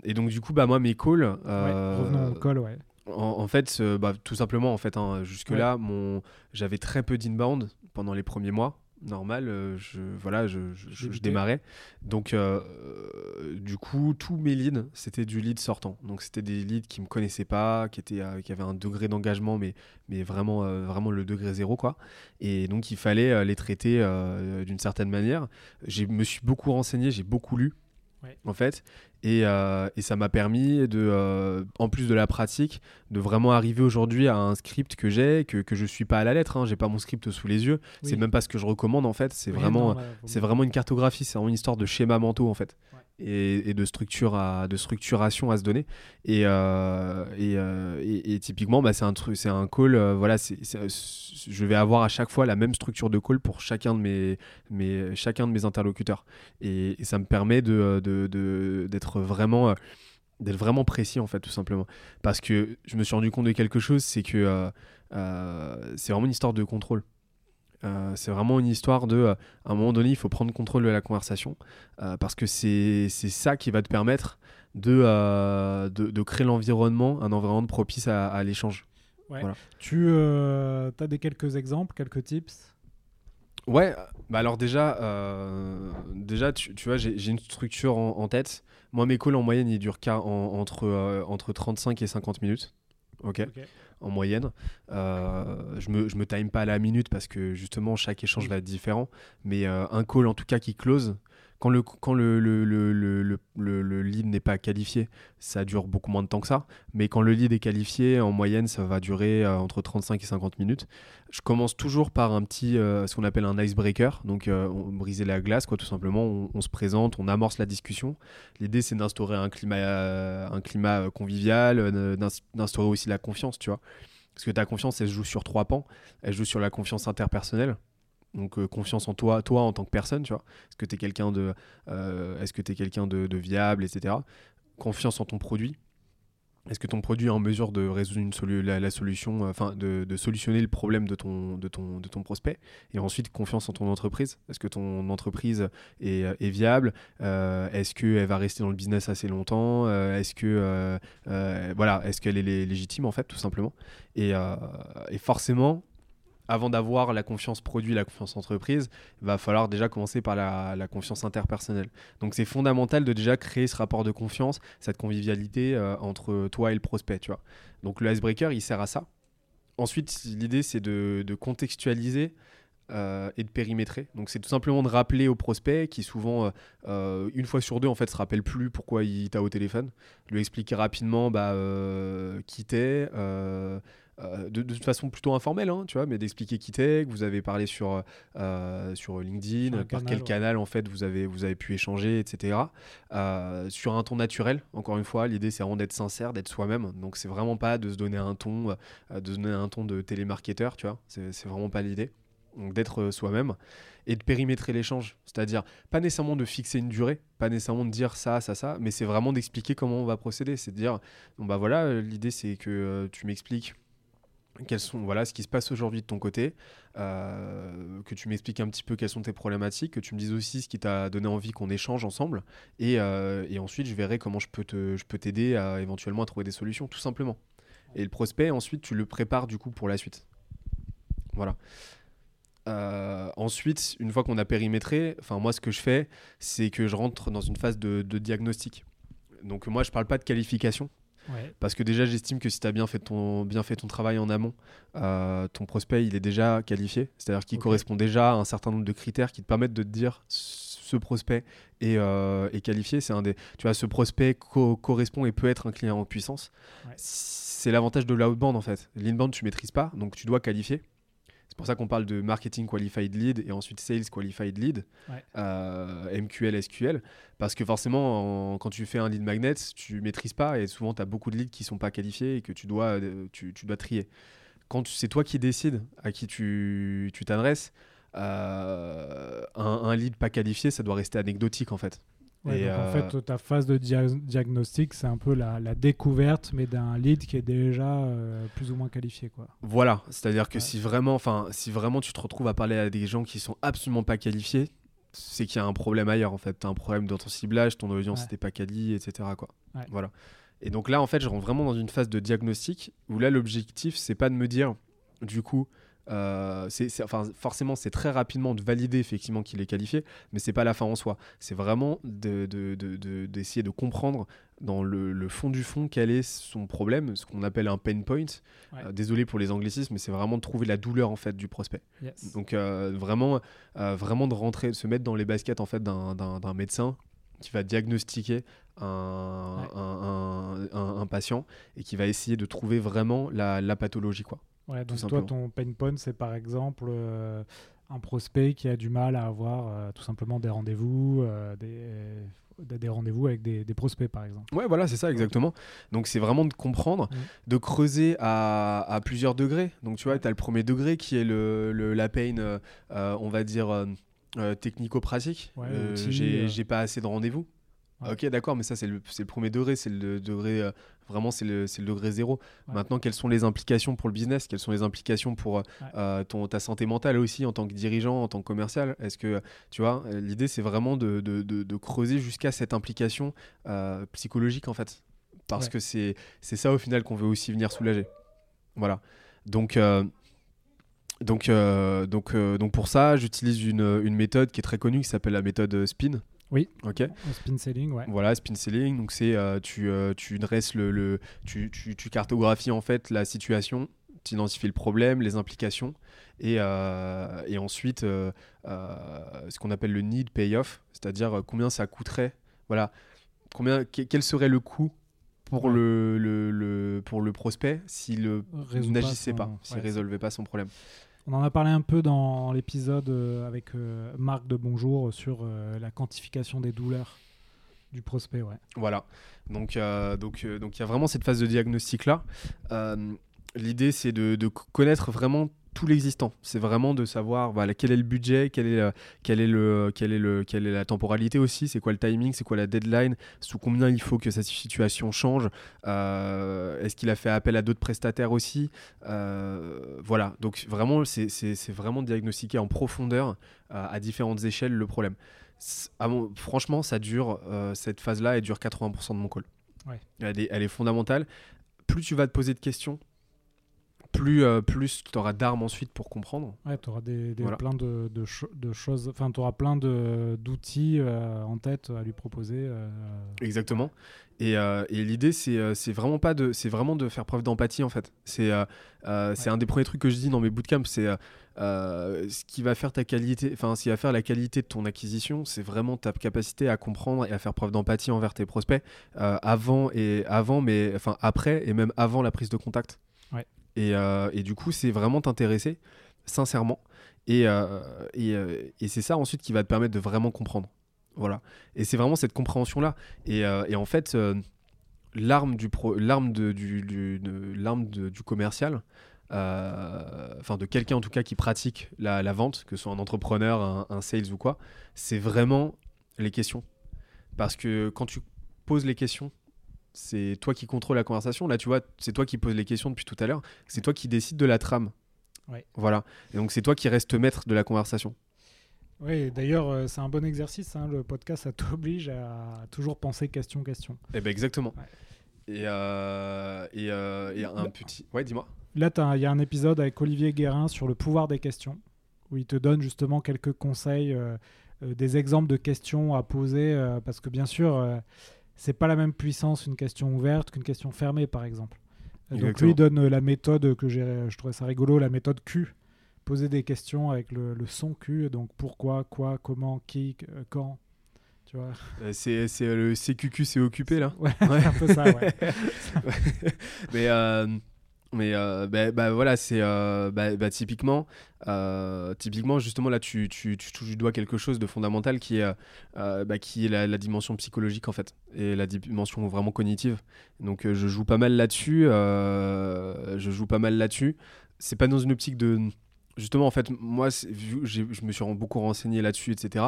et, donc du coup, bah moi mes calls. revenons au call, ouais. En, fait, bah, tout simplement, en fait, hein, jusque-là, mon... j'avais très peu d'inbound pendant les premiers mois normal, euh, je, voilà, je, démarrais. Donc, euh, du coup, tous mes leads, c'était du lead sortant. Donc, c'était des leads qui me connaissaient pas, qui, étaient, euh, qui avaient un degré d'engagement, mais, mais vraiment, vraiment le degré zéro, quoi. Et donc, il fallait les traiter d'une certaine manière. Je me suis beaucoup renseigné, j'ai beaucoup lu en fait. Euh, et, ça m'a permis, de, euh, en plus de la pratique, de vraiment arriver aujourd'hui à un script que j'ai, que, que je suis pas à la lettre. Hein. J'ai pas mon script sous les yeux. C'est même pas ce que je recommande en fait. C'est vraiment, c'est vraiment une cartographie. C'est vraiment une histoire de schéma mentaux en fait et, de, structure à, de structuration à se donner. Et, euh, euh, et, et, typiquement, bah, c'est un, truc, c'est un call. Euh, voilà, c'est, je vais avoir à chaque fois la même structure de call pour chacun de mes, mes, chacun de mes interlocuteurs. Et, ça me permet de, de, d'être vraiment d'être vraiment précis en fait tout simplement. Parce que je me suis rendu compte de quelque chose c'est que c'est vraiment une histoire de contrôle. Euh, c'est vraiment une histoire de, euh, à un moment donné, il faut prendre contrôle de la conversation euh, parce que c'est ça qui va te permettre de, de, de, créer l'environnement, un environnement propice à, l'échange. Tu as des quelques exemples, quelques tips? Ouais, bah alors déjà, déjà tu, tu vois, j'ai une structure en, tête. Moi, mes calls en moyenne, ils durent entre, entre 35 et 50 minutes. ok en moyenne. Euh, je me, je me time pas à la minute parce que justement chaque échange va être différent, mais euh, un call en tout cas qui close, quand le, lead n'est pas qualifié, ça dure beaucoup moins de temps que ça. Mais quand le lead est qualifié, en moyenne, ça va durer euh, entre 35 et 50 minutes. Je commence toujours par un petit, ce qu'on appelle un icebreaker. Donc, on, briser la glace, quoi, tout simplement. On, se présente, on amorce la discussion. L'idée, c'est d'instaurer un climat, un climat convivial, d'instaurer aussi la confiance, tu vois. Parce que ta confiance, elle se joue sur trois pans. Elle joue sur la confiance interpersonnelle. Donc euh, confiance en toi, toi en tant que personne, tu vois. Est-ce que tu es quelqu'un de, euh, est-ce que quelqu'un de, de, viable, etc. Confiance en ton produit. Est-ce que ton produit est en mesure de résoudre une la, solution, euh, enfin de, de, solutionner le problème de ton, de, ton, de ton prospect Et ensuite, confiance en ton entreprise. Est-ce que ton entreprise est, est viable Est-ce qu'elle va rester dans le business assez longtemps Est-ce que voilà, est-ce qu'elle est légitime en fait, tout simplement et, et forcément, avant d'avoir la confiance produit, la confiance entreprise, il va falloir déjà commencer par la, confiance interpersonnelle. Donc c'est fondamental de déjà créer ce rapport de confiance, cette convivialité euh, entre toi et le prospect, tu vois. Donc le icebreaker, il sert à ça. Ensuite, l'idée, c'est de, contextualiser euh, et de périmétrer. Donc c'est tout simplement de rappeler au prospect qui souvent, euh, une fois sur deux, en fait, se rappelle plus pourquoi il t'a au téléphone. Lui expliquer rapidement bah, qui t'es euh, de, de, façon plutôt informelle, hein, tu vois, mais d'expliquer qui t'es, que vous avez parlé sur, euh, sur LinkedIn, par quel canal en fait vous avez, vous avez pu échanger, etc. Euh, sur un ton naturel, encore une fois, l'idée c'est vraiment d'être sincère, d'être soi-même. Donc c'est vraiment pas de se donner un ton, de se donner un ton de télémarketeur, tu vois, c'est vraiment pas l'idée. Donc d'être soi-même et de périmétrer l'échange. C'est-à-dire, pas nécessairement de fixer une durée, pas nécessairement de dire ça, ça, ça, mais c'est vraiment d'expliquer comment on va procéder. C'est de dire, bon bah voilà, l'idée c'est que tu m'expliques quels sont voilà ce qui se passe aujourd'hui de ton côté, euh, que tu m'expliques un petit peu quelles sont tes problématiques, que tu me dises aussi ce qui t'a donné envie qu'on échange ensemble, et, euh, et, ensuite je verrai comment je peux te, je peux t'aider à éventuellement à trouver des solutions, tout simplement. Et le prospect ensuite tu le prépares du coup pour la suite. Voilà. Euh, ensuite, une fois qu'on a périmétré, enfin moi ce que je fais, c'est que je rentre dans une phase de, diagnostic. Donc moi je parle pas de qualification, parce que déjà, j'estime que si tu as bien fait, ton, bien fait ton travail en amont, euh, ton prospect, il est déjà qualifié. C'est-à-dire qu'il correspond déjà à un certain nombre de critères qui te permettent de te dire ce prospect est, euh, qualifié. C'est un des, tu vois, ce prospect correspond et peut être un client en puissance. C'est l'avantage de l'outbound en fait. L'inbound, tu maîtrises pas, donc tu dois qualifier. C'est pour ça qu'on parle de marketing qualified lead et ensuite sales qualified lead, Ouais. euh, MQL, SQL. Parce que forcément, en- quand tu fais un lead magnet, tu maîtrises pas et souvent tu as beaucoup de leads qui sont pas qualifiés et que tu dois, euh, tu, tu dois trier. Quand c'est toi qui décides à qui tu tu t'adresses, euh, un, un lead pas qualifié, ça doit rester anecdotique en fait. Ouais, Et, donc, En euh, fait, ta phase de dia- diagnostic, c'est un peu la, la découverte, mais d'un lead qui est déjà euh, plus ou moins qualifié. Quoi. Voilà, c'est-à-dire que Ouais. si vraiment, si vraiment tu te retrouves à parler à des gens qui sont absolument pas qualifiés, c'est qu'il y a un problème ailleurs en fait. T'as un problème dans ton ciblage, ton audience Ouais. n'était pas quali, etc. Quoi. Voilà. Et donc là, en fait, je rentre vraiment dans une phase de diagnostic où là, l'objectif, c'est pas de me dire, du coup, euh, enfin, forcément, c'est très rapidement de valider effectivement qu'il est qualifié, mais c'est pas la fin en soi. C'est vraiment de, de- de- de- d'essayer de comprendre dans le, le fond du fond quel est son problème, ce qu'on appelle un pain point. Ouais. Euh, désolé pour les anglicismes, mais c'est vraiment de trouver la douleur en fait du prospect. Yes. Donc euh, vraiment, euh, vraiment de rentrer, de se mettre dans les baskets en fait d'un médecin qui va diagnostiquer un, Ouais. un- un- un- un patient et qui va essayer de trouver vraiment la, la pathologie quoi. Ouais, donc toi, ton pain point, c'est par exemple euh, un prospect qui a du mal à avoir euh, tout simplement des rendez-vous, euh, des, des- rendez-vous avec des, des prospects, par exemple. Ouais, voilà, c'est ça exactement. Donc c'est vraiment de comprendre, Mhm. de creuser à, à plusieurs degrés. Donc tu vois, tu as le premier degré qui est le, le- la pain, euh, on va dire, euh, technico-pratique. Ouais, Euh, j'ai euh. j'ai pas assez de rendez-vous. Ouais. Ok, d'accord, mais ça c'est le, premier degré, c'est le degré, euh, vraiment c'est le, degré zéro. Ouais. Maintenant, quelles sont les implications pour le business? Quelles sont les implications pour euh, ton, ta santé mentale aussi en tant que dirigeant, en tant que commercial? Est-ce que, tu vois, l'idée c'est vraiment de, de- de- de creuser jusqu'à cette implication euh, psychologique en fait? Parce que c'est ça au final qu'on veut aussi venir soulager. Voilà. Donc, donc, euh, donc, euh, donc pour ça, j'utilise une, une méthode qui est très connue qui s'appelle la méthode SPIN. Oui. Ok. Spin selling, ouais. Voilà, spin selling. Donc c'est euh, tu, tu dresses le, le- tu, tu, tu cartographies en fait la situation, tu identifies le problème, les implications, et, euh, et ensuite euh, euh, ce qu'on appelle le need payoff, c'est-à-dire combien ça coûterait, voilà, combien que- quel serait le coût pour Ouais. le, le, le- pour le prospect s'il n'agissait pas, s'il ouais, résolvait pas son problème. On en a parlé un peu dans l'épisode euh, avec euh, Marc de Bonjour sur euh, la quantification des douleurs du prospect. Ouais. Voilà. Donc, donc, donc il y a vraiment cette phase de diagnostic là. L'idée, c'est de connaître vraiment tout l'existant. C'est vraiment de savoir voilà, quel est le budget, quel est, le- quel est le, quel est le, quelle est la temporalité aussi, c'est quoi le timing, c'est quoi la deadline, sous combien il faut que sa situation change. Euh, Est-ce qu'il a fait appel à d'autres prestataires aussi Euh, Voilà. Donc vraiment, c'est vraiment diagnostiquer en profondeur euh, à différentes échelles le problème. Franchement, ça dure, cette phase-là, elle dure 80% de mon call. Ouais. Elle, est, elle est fondamentale. Plus tu vas te poser de questions, plus, euh, plus tu auras d'armes ensuite pour comprendre. Ouais, tu auras des, des- Voilà. plein de, de cho- de choses, enfin, tu auras plein d'outils euh, en tête à lui proposer. euh, Exactement. Et, et l'idée, c'est vraiment pas de, vraiment de faire preuve d'empathie en fait. C'est Ouais. un des premiers trucs que je dis dans mes bootcamps. C'est ce qui va faire ta qualité, enfin, ce qui va faire la qualité de ton acquisition, c'est vraiment ta capacité à comprendre et à faire preuve d'empathie envers tes prospects avant et avant, mais enfin après et même avant la prise de contact. Ouais. Et, euh, et du coup, c'est vraiment t'intéresser sincèrement. Et, euh, euh, et c'est ça ensuite qui va te permettre de vraiment comprendre. Voilà. Et c'est vraiment cette compréhension-là. Et, en fait, l'arme du, du, du, commercial, enfin de quelqu'un en tout cas qui pratique la, vente, que ce soit un entrepreneur, un sales ou quoi, c'est vraiment les questions. Parce que quand tu poses les questions, c'est toi qui contrôle la conversation. Là, tu vois, c'est toi qui poses les questions depuis tout à l'heure. C'est toi qui décides de la trame. Ouais. Voilà. Et donc, c'est toi qui restes maître de la conversation. Oui, d'ailleurs, euh, c'est un bon exercice. hein, le podcast, ça t'oblige à toujours penser question-question. Eh ben exactement. Ouais. Et, euh, et, euh, et un Là- petit. Ouais, dis-moi. Là, il y a un épisode avec Olivier Guérin sur le pouvoir des questions, où il te donne justement quelques conseils, des exemples de questions à poser, parce que bien sûr, c'est pas la même puissance une question ouverte qu'une question fermée, par exemple. Euh, Donc lui, il donne euh, la méthode que j'ai, je trouvais ça rigolo, la méthode Q. Poser des questions avec le, le son Q, donc pourquoi, quoi, comment, qui, euh, quand. Tu vois Euh, C'est le CQQ, c'est occupé là. Ouais, Ouais. c'est un peu ça, ouais. Mais euh, Mais euh, bah, bah, voilà, c'est euh, bah, typiquement, euh, typiquement, justement, là, tu, tu, tu touches du doigt quelque chose de fondamental qui est, qui la, la dimension psychologique, en fait, et la dimension vraiment cognitive. Donc, je joue pas mal là-dessus. je joue pas mal là-dessus. C'est pas dans une optique de justement, en fait, moi, vu je me suis beaucoup renseigné là-dessus, etc.,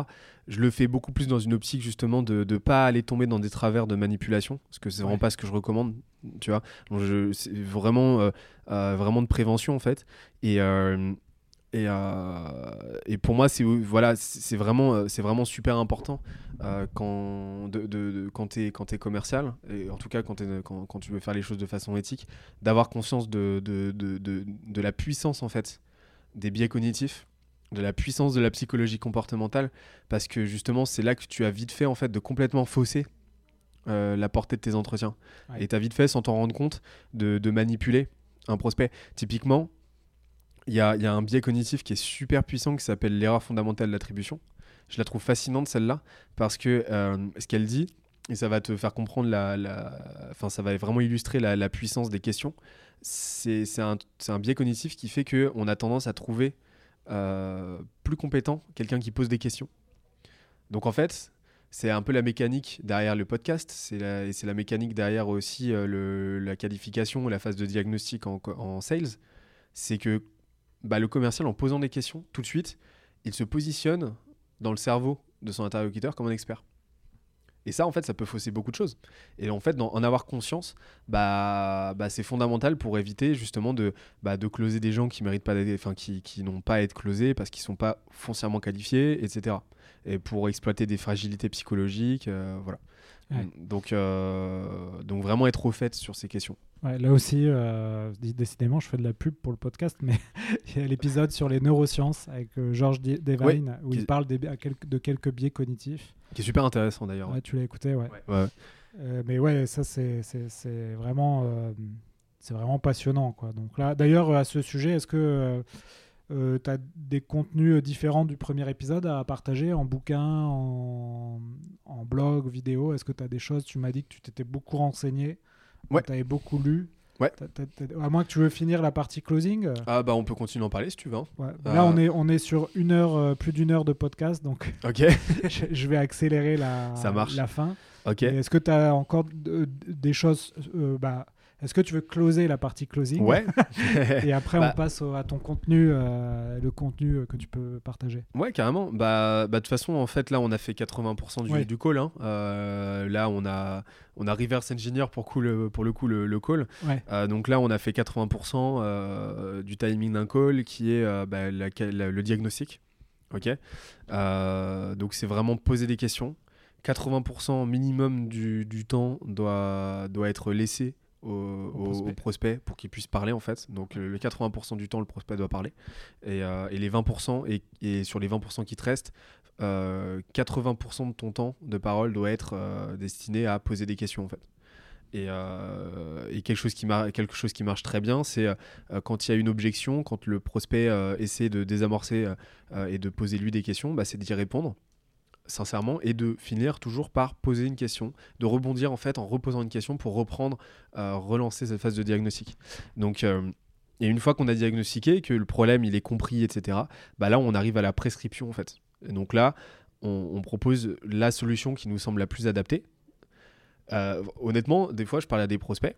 je le fais beaucoup plus dans une optique, justement, de ne pas aller tomber dans des travers de manipulation, parce que c'est vraiment pas ce que je recommande, tu vois. Donc, c'est vraiment, euh, euh, vraiment de prévention, en fait. Et. Euh, et, et, pour moi, c'est voilà, c'est vraiment, c'est vraiment super important quand, de, de, quand tu es, es, commercial, et en tout cas quand, quand, quand, tu veux faire les choses de façon éthique, d'avoir conscience de, de, la puissance en fait des biais cognitifs, de la puissance de la psychologie comportementale, parce que justement, c'est là que tu as vite fait en fait de complètement fausser euh, la portée de tes entretiens. Et tu as vite fait, sans t'en rendre compte, de, manipuler un prospect. Typiquement, il y a, un biais cognitif qui est super puissant qui s'appelle l'erreur fondamentale d'attribution. Je la trouve fascinante celle-là, parce que euh, ce qu'elle dit, et ça va te faire comprendre la, Enfin, ça va vraiment illustrer la, la puissance des questions c'est un, un, biais cognitif qui fait qu'on a tendance à trouver euh, plus compétent quelqu'un qui pose des questions. Donc en fait, c'est un peu la mécanique derrière le podcast, c'est la, la mécanique derrière aussi euh, le, la qualification, la phase de diagnostic en, en sales. C'est que bah, le commercial, en posant des questions, tout de suite, il se positionne dans le cerveau de son interlocuteur comme un expert. Et ça, en fait, ça peut fausser beaucoup de choses. Et en fait, en avoir conscience, bah, bah, c'est fondamental pour éviter justement de, bah, closer des gens qui méritent pas enfin, qui, qui n'ont pas à être closés parce qu'ils sont pas foncièrement qualifiés, etc. Et pour exploiter des fragilités psychologiques, euh, voilà. Donc, euh, donc vraiment être au fait sur ces questions. Ouais, là aussi, euh, décidément, je fais de la pub pour le podcast, mais il y a l'épisode sur les neurosciences avec Georges Devine où il parle de quelques biais cognitifs. Qui est super intéressant d'ailleurs. Ouais, tu l'as écouté, ouais. Euh, mais ouais, ça c'est vraiment, euh, c'est vraiment passionnant. Quoi. Donc là, d'ailleurs, à ce sujet, est-ce que euh, tu as des contenus différents du premier épisode à partager en bouquin, en, en blog, vidéo? Est-ce que tu as des choses? Tu m'as dit que tu t'étais beaucoup renseigné, ouais. tu avais beaucoup lu. Ouais. À moins que tu veux finir la partie closing. Ah bah on peut continuer à en parler si tu veux. Hein. Là on est on est sur une heure euh, plus d'une heure de podcast donc. Ok. je vais accélérer la. Ça marche. La fin. Ok. Est-ce que tu as encore des choses euh, bah, est-ce que tu veux closer la partie closing Ouais. et après, on bah. passe à ton contenu, euh, le contenu que tu peux partager. Ouais, carrément. Bah, bah, de toute façon, en fait, là, on a fait 80% du, du call. Hein. Euh, là, on a, on a reverse engineer pour, le, pour le coup le, call. Euh, donc là, on a fait 80% du timing d'un call qui est bah, le diagnostic. Ok. donc c'est vraiment poser des questions. 80% minimum du, du temps doit, doit être laissé au, prospect. pour qu'il puisse parler en fait. Donc le 80% du temps, le prospect doit parler. Et, euh, les 20%, et, et, sur les 20% qui te restent, 80% euh, de ton temps de parole doit être euh, destiné à poser des questions en fait. Et, et, quelque, chose qui quelque chose qui marche très bien, c'est quand il y a une objection, quand le prospect essaie de désamorcer et de poser lui des questions, bah, c'est d'y répondre sincèrement, et de finir toujours par poser une question, de rebondir en fait en reposant une question pour reprendre, euh, relancer cette phase de diagnostic. Donc, euh, et une fois qu'on a diagnostiqué, que le problème il est compris, etc., bah là on arrive à la prescription en fait. Et donc là, on, propose la solution qui nous semble la plus adaptée. Euh, honnêtement, des fois je parle à des prospects,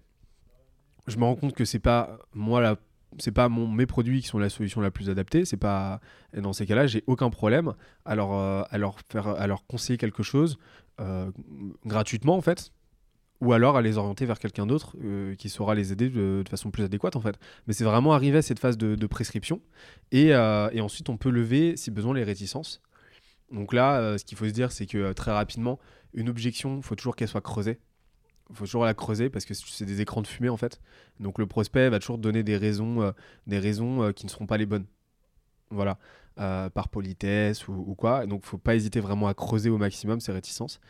je me rends compte que c'est pas moi la c'est pas mon, mes produits qui sont la solution la plus adaptée. C'est pas dans ces cas-là, j'ai aucun problème à leur, euh, à leur faire, conseiller quelque chose euh, gratuitement en fait, ou alors à les orienter vers quelqu'un d'autre euh, qui saura les aider de, façon plus adéquate en fait. Mais c'est vraiment arriver à cette phase de, prescription et, et, ensuite on peut lever si besoin les réticences. Donc là, ce qu'il faut se dire, c'est que très rapidement, une objection, il faut toujours qu'elle soit creusée faut toujours la creuser parce que c'est des écrans de fumée en fait. Donc le prospect va toujours donner des raisons, euh, des raisons euh, qui ne seront pas les bonnes. Voilà, euh, par politesse ou, quoi. Donc faut pas hésiter vraiment à creuser au maximum ces réticences.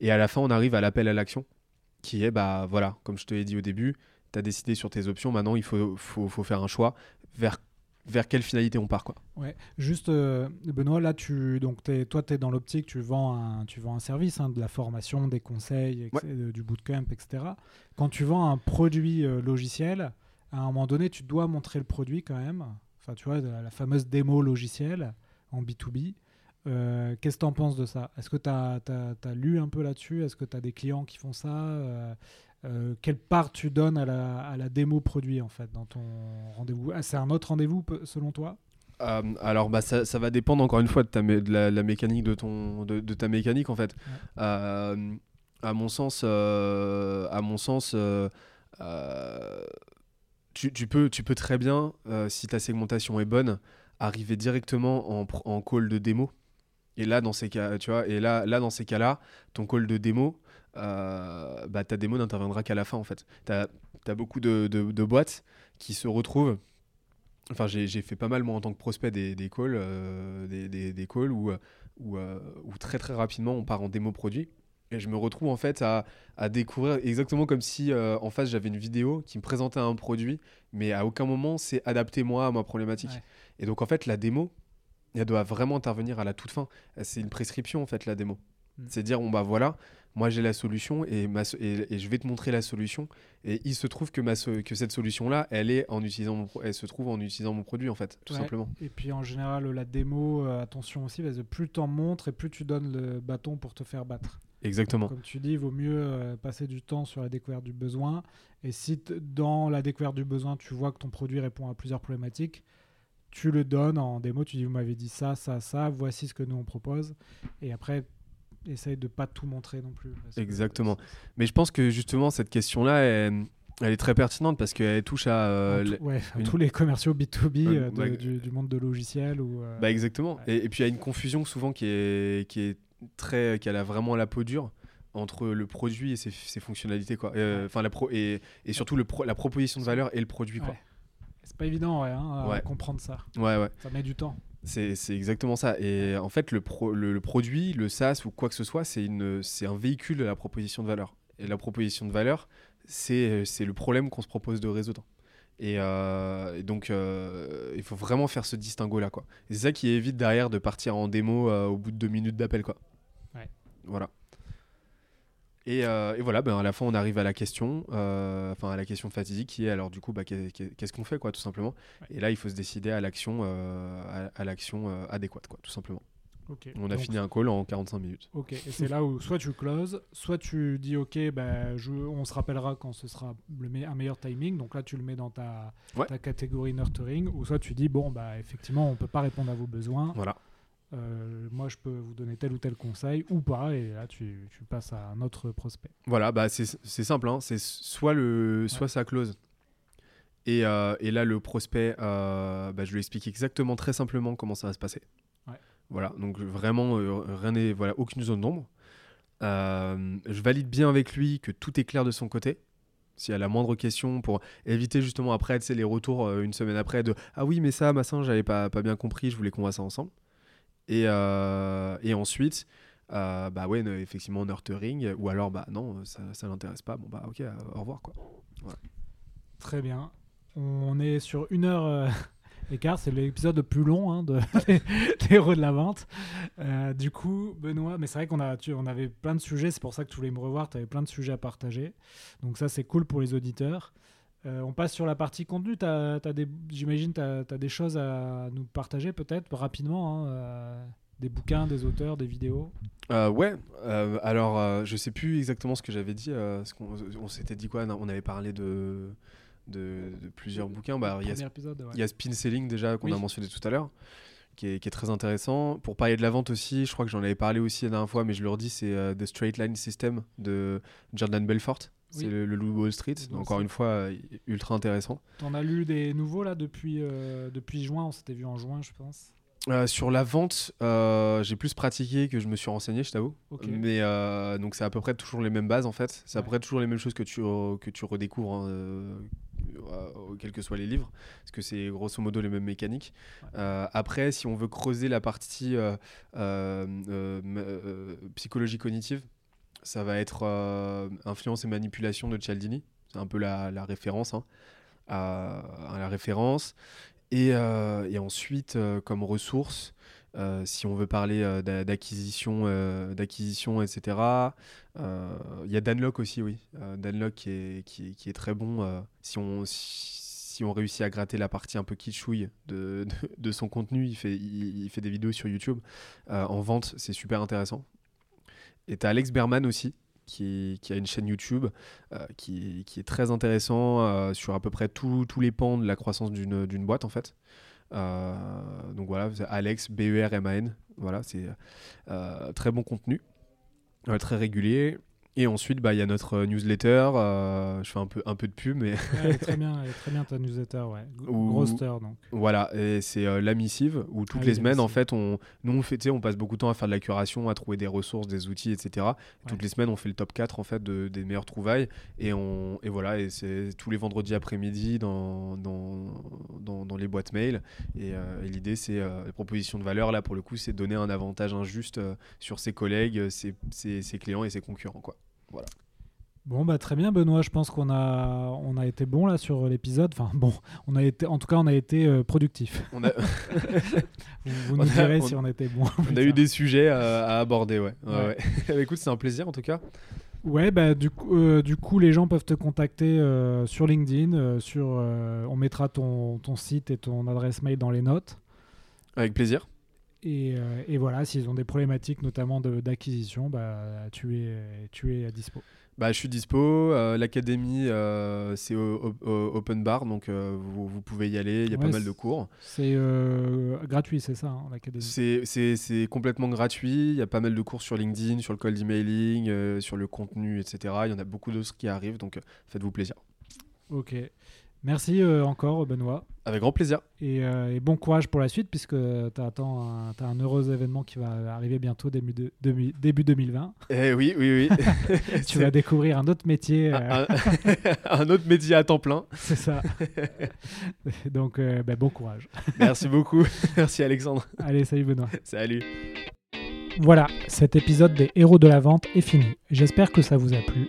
Et à la fin, on arrive à l'appel à l'action qui est, bah voilà, comme je te l'ai dit au début, tu as décidé sur tes options, maintenant il faut, faut, faut faire un choix vers vers quelle finalité on part quoi. Ouais, juste euh, Benoît, là tu donc es, toi tu es dans l'optique, tu vends un tu vends un service hein, de la formation, des conseils, du bootcamp, etc. Quand tu vends un produit euh, logiciel, à un moment donné, tu dois montrer le produit quand même. Enfin, tu vois, la fameuse démo logicielle en B2B. Euh, qu'est-ce que tu en penses de ça? Est-ce que tu as, lu un peu là-dessus? Est-ce que tu as des clients qui font ça? Euh, euh, Quelle part tu donnes à la, à la, démo produit en fait dans ton rendez-vous? Ah, C'est un autre rendez-vous selon toi? Alors bah, ça, ça, va dépendre encore une fois de, ta, de, la, mécanique de, ton, de, ta mécanique en fait. à mon sens, à mon sens tu, tu, peux, tu peux très bien, si ta segmentation est bonne, arriver directement en, en call de démo. Et là, dans ces cas, tu vois, et là, là dans ces cas-là, ton call de démo, euh, bah, ta démo n'interviendra qu'à la fin, en fait. Tu as, beaucoup de, de, boîtes qui se retrouvent. Enfin, j'ai fait pas mal, moi, en tant que prospect, des, des calls, euh, des, des, des, calls où, où, euh, où, très, très rapidement, on part en démo produit. Et je me retrouve, en fait, à, à découvrir exactement comme si, en face, j'avais une vidéo qui me présentait un produit, mais à aucun moment, c'est adapté, moi, à ma problématique. Et donc, en fait, la démo, elle doit vraiment intervenir à la toute fin. C'est une prescription en fait la démo. Hmm. C'est dire bon bah voilà, moi j'ai la solution et, ma, et, je vais te montrer la solution. Et il se trouve que, ma, que cette solution là, elle est en utilisant mon, elle se trouve en utilisant mon produit en fait, tout simplement. Et puis en général la démo, euh, attention aussi, parce que plus tu en montres et plus tu donnes le bâton pour te faire battre. Exactement. Comme tu dis, il vaut mieux euh, passer du temps sur la découverte du besoin. Et si dans la découverte du besoin, tu vois que ton produit répond à plusieurs problématiques, tu le donnes en démo, tu dis vous m'avez dit ça, ça, ça, voici ce que nous on propose. Et après, essaye de pas tout montrer non plus. Exactement. Mais je pense que justement cette question-là, elle, est très pertinente parce qu'elle touche à, euh, tous les commerciaux B2B euh, bah, du, monde de logiciels. Ou, euh, bah exactement. Et, puis il y a une confusion souvent qui est, qui est très, qui a vraiment la peau dure entre le produit et ses, fonctionnalités quoi. Enfin la pro et, et surtout le la proposition de valeur et le produit quoi. C'est pas évident hein, à comprendre ça. Ouais, ouais. Ça met du temps. C'est exactement ça. Et en fait, le, le, produit, le SaaS ou quoi que ce soit, c'est un véhicule de la proposition de valeur. Et la proposition de valeur, c'est le problème qu'on se propose de résoudre. Et, euh, donc, euh, il faut vraiment faire ce distinguo-là. C'est ça qui évite derrière de partir en démo euh, au bout de deux minutes d'appel. quoi. Ouais. Voilà. Euh, et, voilà, ben à la fin, on arrive à la question, euh, enfin à la question fatidique qui est alors du coup, bah, qu'est-ce qu'on fait, quoi, tout simplement. Et là, il faut se décider à l'action, euh, à, l'action adéquate, quoi, tout simplement. On a fini un call en 45 minutes. Ok, et c'est là où soit tu closes, soit tu dis ok, ben, je, on se rappellera quand ce sera le un meilleur timing. Donc là, tu le mets dans ta, ta catégorie nurturing, ou soit tu dis bon, bah, effectivement, on peut pas répondre à vos besoins. Voilà. Euh, moi je peux vous donner tel ou tel conseil ou pas et là tu, tu passes à un autre prospect. Voilà, bah c'est simple, hein. c'est soit, le, soit ça close et, euh, et, là le prospect, euh, bah, je lui explique exactement très simplement comment ça va se passer. Voilà, donc vraiment rien n'est, voilà, aucune zone d'ombre. je valide bien avec lui que tout est clair de son côté s'il y a la moindre question pour éviter justement après les retours une semaine après de ah oui mais ça massin j'avais pas, pas bien compris je voulais qu'on voit ça ensemble et, euh, et ensuite, euh, bah ouais, effectivement, nurturing, ou alors, bah non, ça, ça l'intéresse pas. Bon, bah ok, euh, au revoir, quoi. Très bien. On est sur une heure écart, c'est l'épisode le plus long hein, de héros de la vente. du coup, Benoît, mais c'est vrai qu'on a, on avait plein de sujets, c'est pour ça que tu voulais me revoir, tu avais plein de sujets à partager. Donc ça, c'est cool pour les auditeurs. Euh, on passe sur la partie contenu. J'imagine tu as, des choses à nous partager peut-être rapidement. Hein, euh, des bouquins, des auteurs, des vidéos? Euh, Ouais, alors je sais plus exactement ce que j'avais dit. on, s'était dit quoi? On avait parlé de, de, plusieurs bouquins. Bah, il y, a Spin Selling déjà qu'on a mentionné tout à l'heure. Qui est, qui est, très intéressant. Pour parler de la vente aussi, je crois que j'en avais parlé aussi la dernière fois, mais je le redis, c'est The Straight Line System de Jordan Belfort. C'est le, Loup Wall Street. Encore une fois, euh, ultra intéressant. T'en as lu des nouveaux là depuis, euh, depuis juin? On s'était vu en juin, je pense. Euh, sur la vente, j'ai plus pratiqué que je me suis renseigné, je t'avoue. Mais donc c'est à peu près toujours les mêmes bases en fait. C'est à peu près toujours les mêmes choses que tu, que tu redécouvres, hein, quels que soient les livres, parce que c'est grosso modo les mêmes mécaniques. après, si on veut creuser la partie psychologie cognitive, ça va être euh, Influence et manipulation de Cialdini. C'est un peu la, référence. Hein, la référence. Et, euh, ensuite, euh, comme ressources, si on veut parler d'acquisition, etc. Il y a Danlock aussi, oui. Danlock qui est, qui, est très bon. si on si on réussit à gratter la partie un peu kitschouille de, son contenu, il, fait des vidéos sur YouTube en vente, c'est super intéressant. Et tu as Alex Berman aussi, qui, qui, a une chaîne YouTube qui, qui, est très intéressant sur à peu près tous les pans de la croissance d'une boîte en fait. donc voilà, Alex B-E-R-M-A-N. Voilà, c'est très bon contenu, très régulier. Et ensuite, bah, il y a notre euh, newsletter. Euh, je fais un peu, un peu de pub, mais. elle, est très bien, elle est très bien ta newsletter, ouais. Groster, donc. Voilà, et c'est euh, la missive où toutes ah les semaines, en fait, on, nous, on, fait, on passe beaucoup de temps à faire de la curation, à trouver des ressources, des outils, etc. Toutes les semaines, on fait le top 4 en fait, de, des meilleures trouvailles. Et, on, et voilà, et c'est tous les vendredis après-midi dans, dans, dans, dans, les boîtes mail. Et, l'idée, c'est la proposition de valeur, là, pour le coup, c'est donner un avantage injuste sur ses collègues, ses, ses, ses clients et ses concurrents, quoi. Voilà. Bon bah très bien Benoît, je pense qu'on a on a été bon là sur l'épisode. Enfin bon, on a été en tout cas on a été euh, productif. On a... vous, nous direz si on était bon. On a eu des sujets à, aborder, ouais. ouais, Écoute, c'est un plaisir en tout cas. Ouais, bah du coup, euh, du coup les gens peuvent te contacter euh, sur LinkedIn, sur on mettra ton, ton site et ton adresse mail dans les notes. Avec plaisir. Euh, et, voilà, s'ils ont des problématiques notamment d'acquisition, bah, tu, es, tu es à dispo. Bah, je suis dispo. Euh, l'académie, euh, c'est open bar, donc vous, vous, pouvez y aller. Il y a pas mal de cours. C'est gratuit, c'est ça, hein, l'académie C'est complètement gratuit. Il y a pas mal de cours sur LinkedIn, sur le cold emailing, sur le contenu, etc. Il y en a beaucoup d'autres qui arrivent, donc faites-vous plaisir. Ok. Merci euh, encore, Benoît. Avec grand plaisir. Et, euh, bon courage pour la suite, puisque tu as, un, as un heureux événement qui va arriver bientôt, début, de, début 2020. Eh oui, oui, oui. tu vas découvrir un autre métier. Euh. Un, autre métier à temps plein. C'est ça. Donc, ben, bon courage. Merci beaucoup. Merci, Alexandre. Allez, salut, Benoît. Salut. Voilà, cet épisode des héros de la vente est fini. J'espère que ça vous a plu.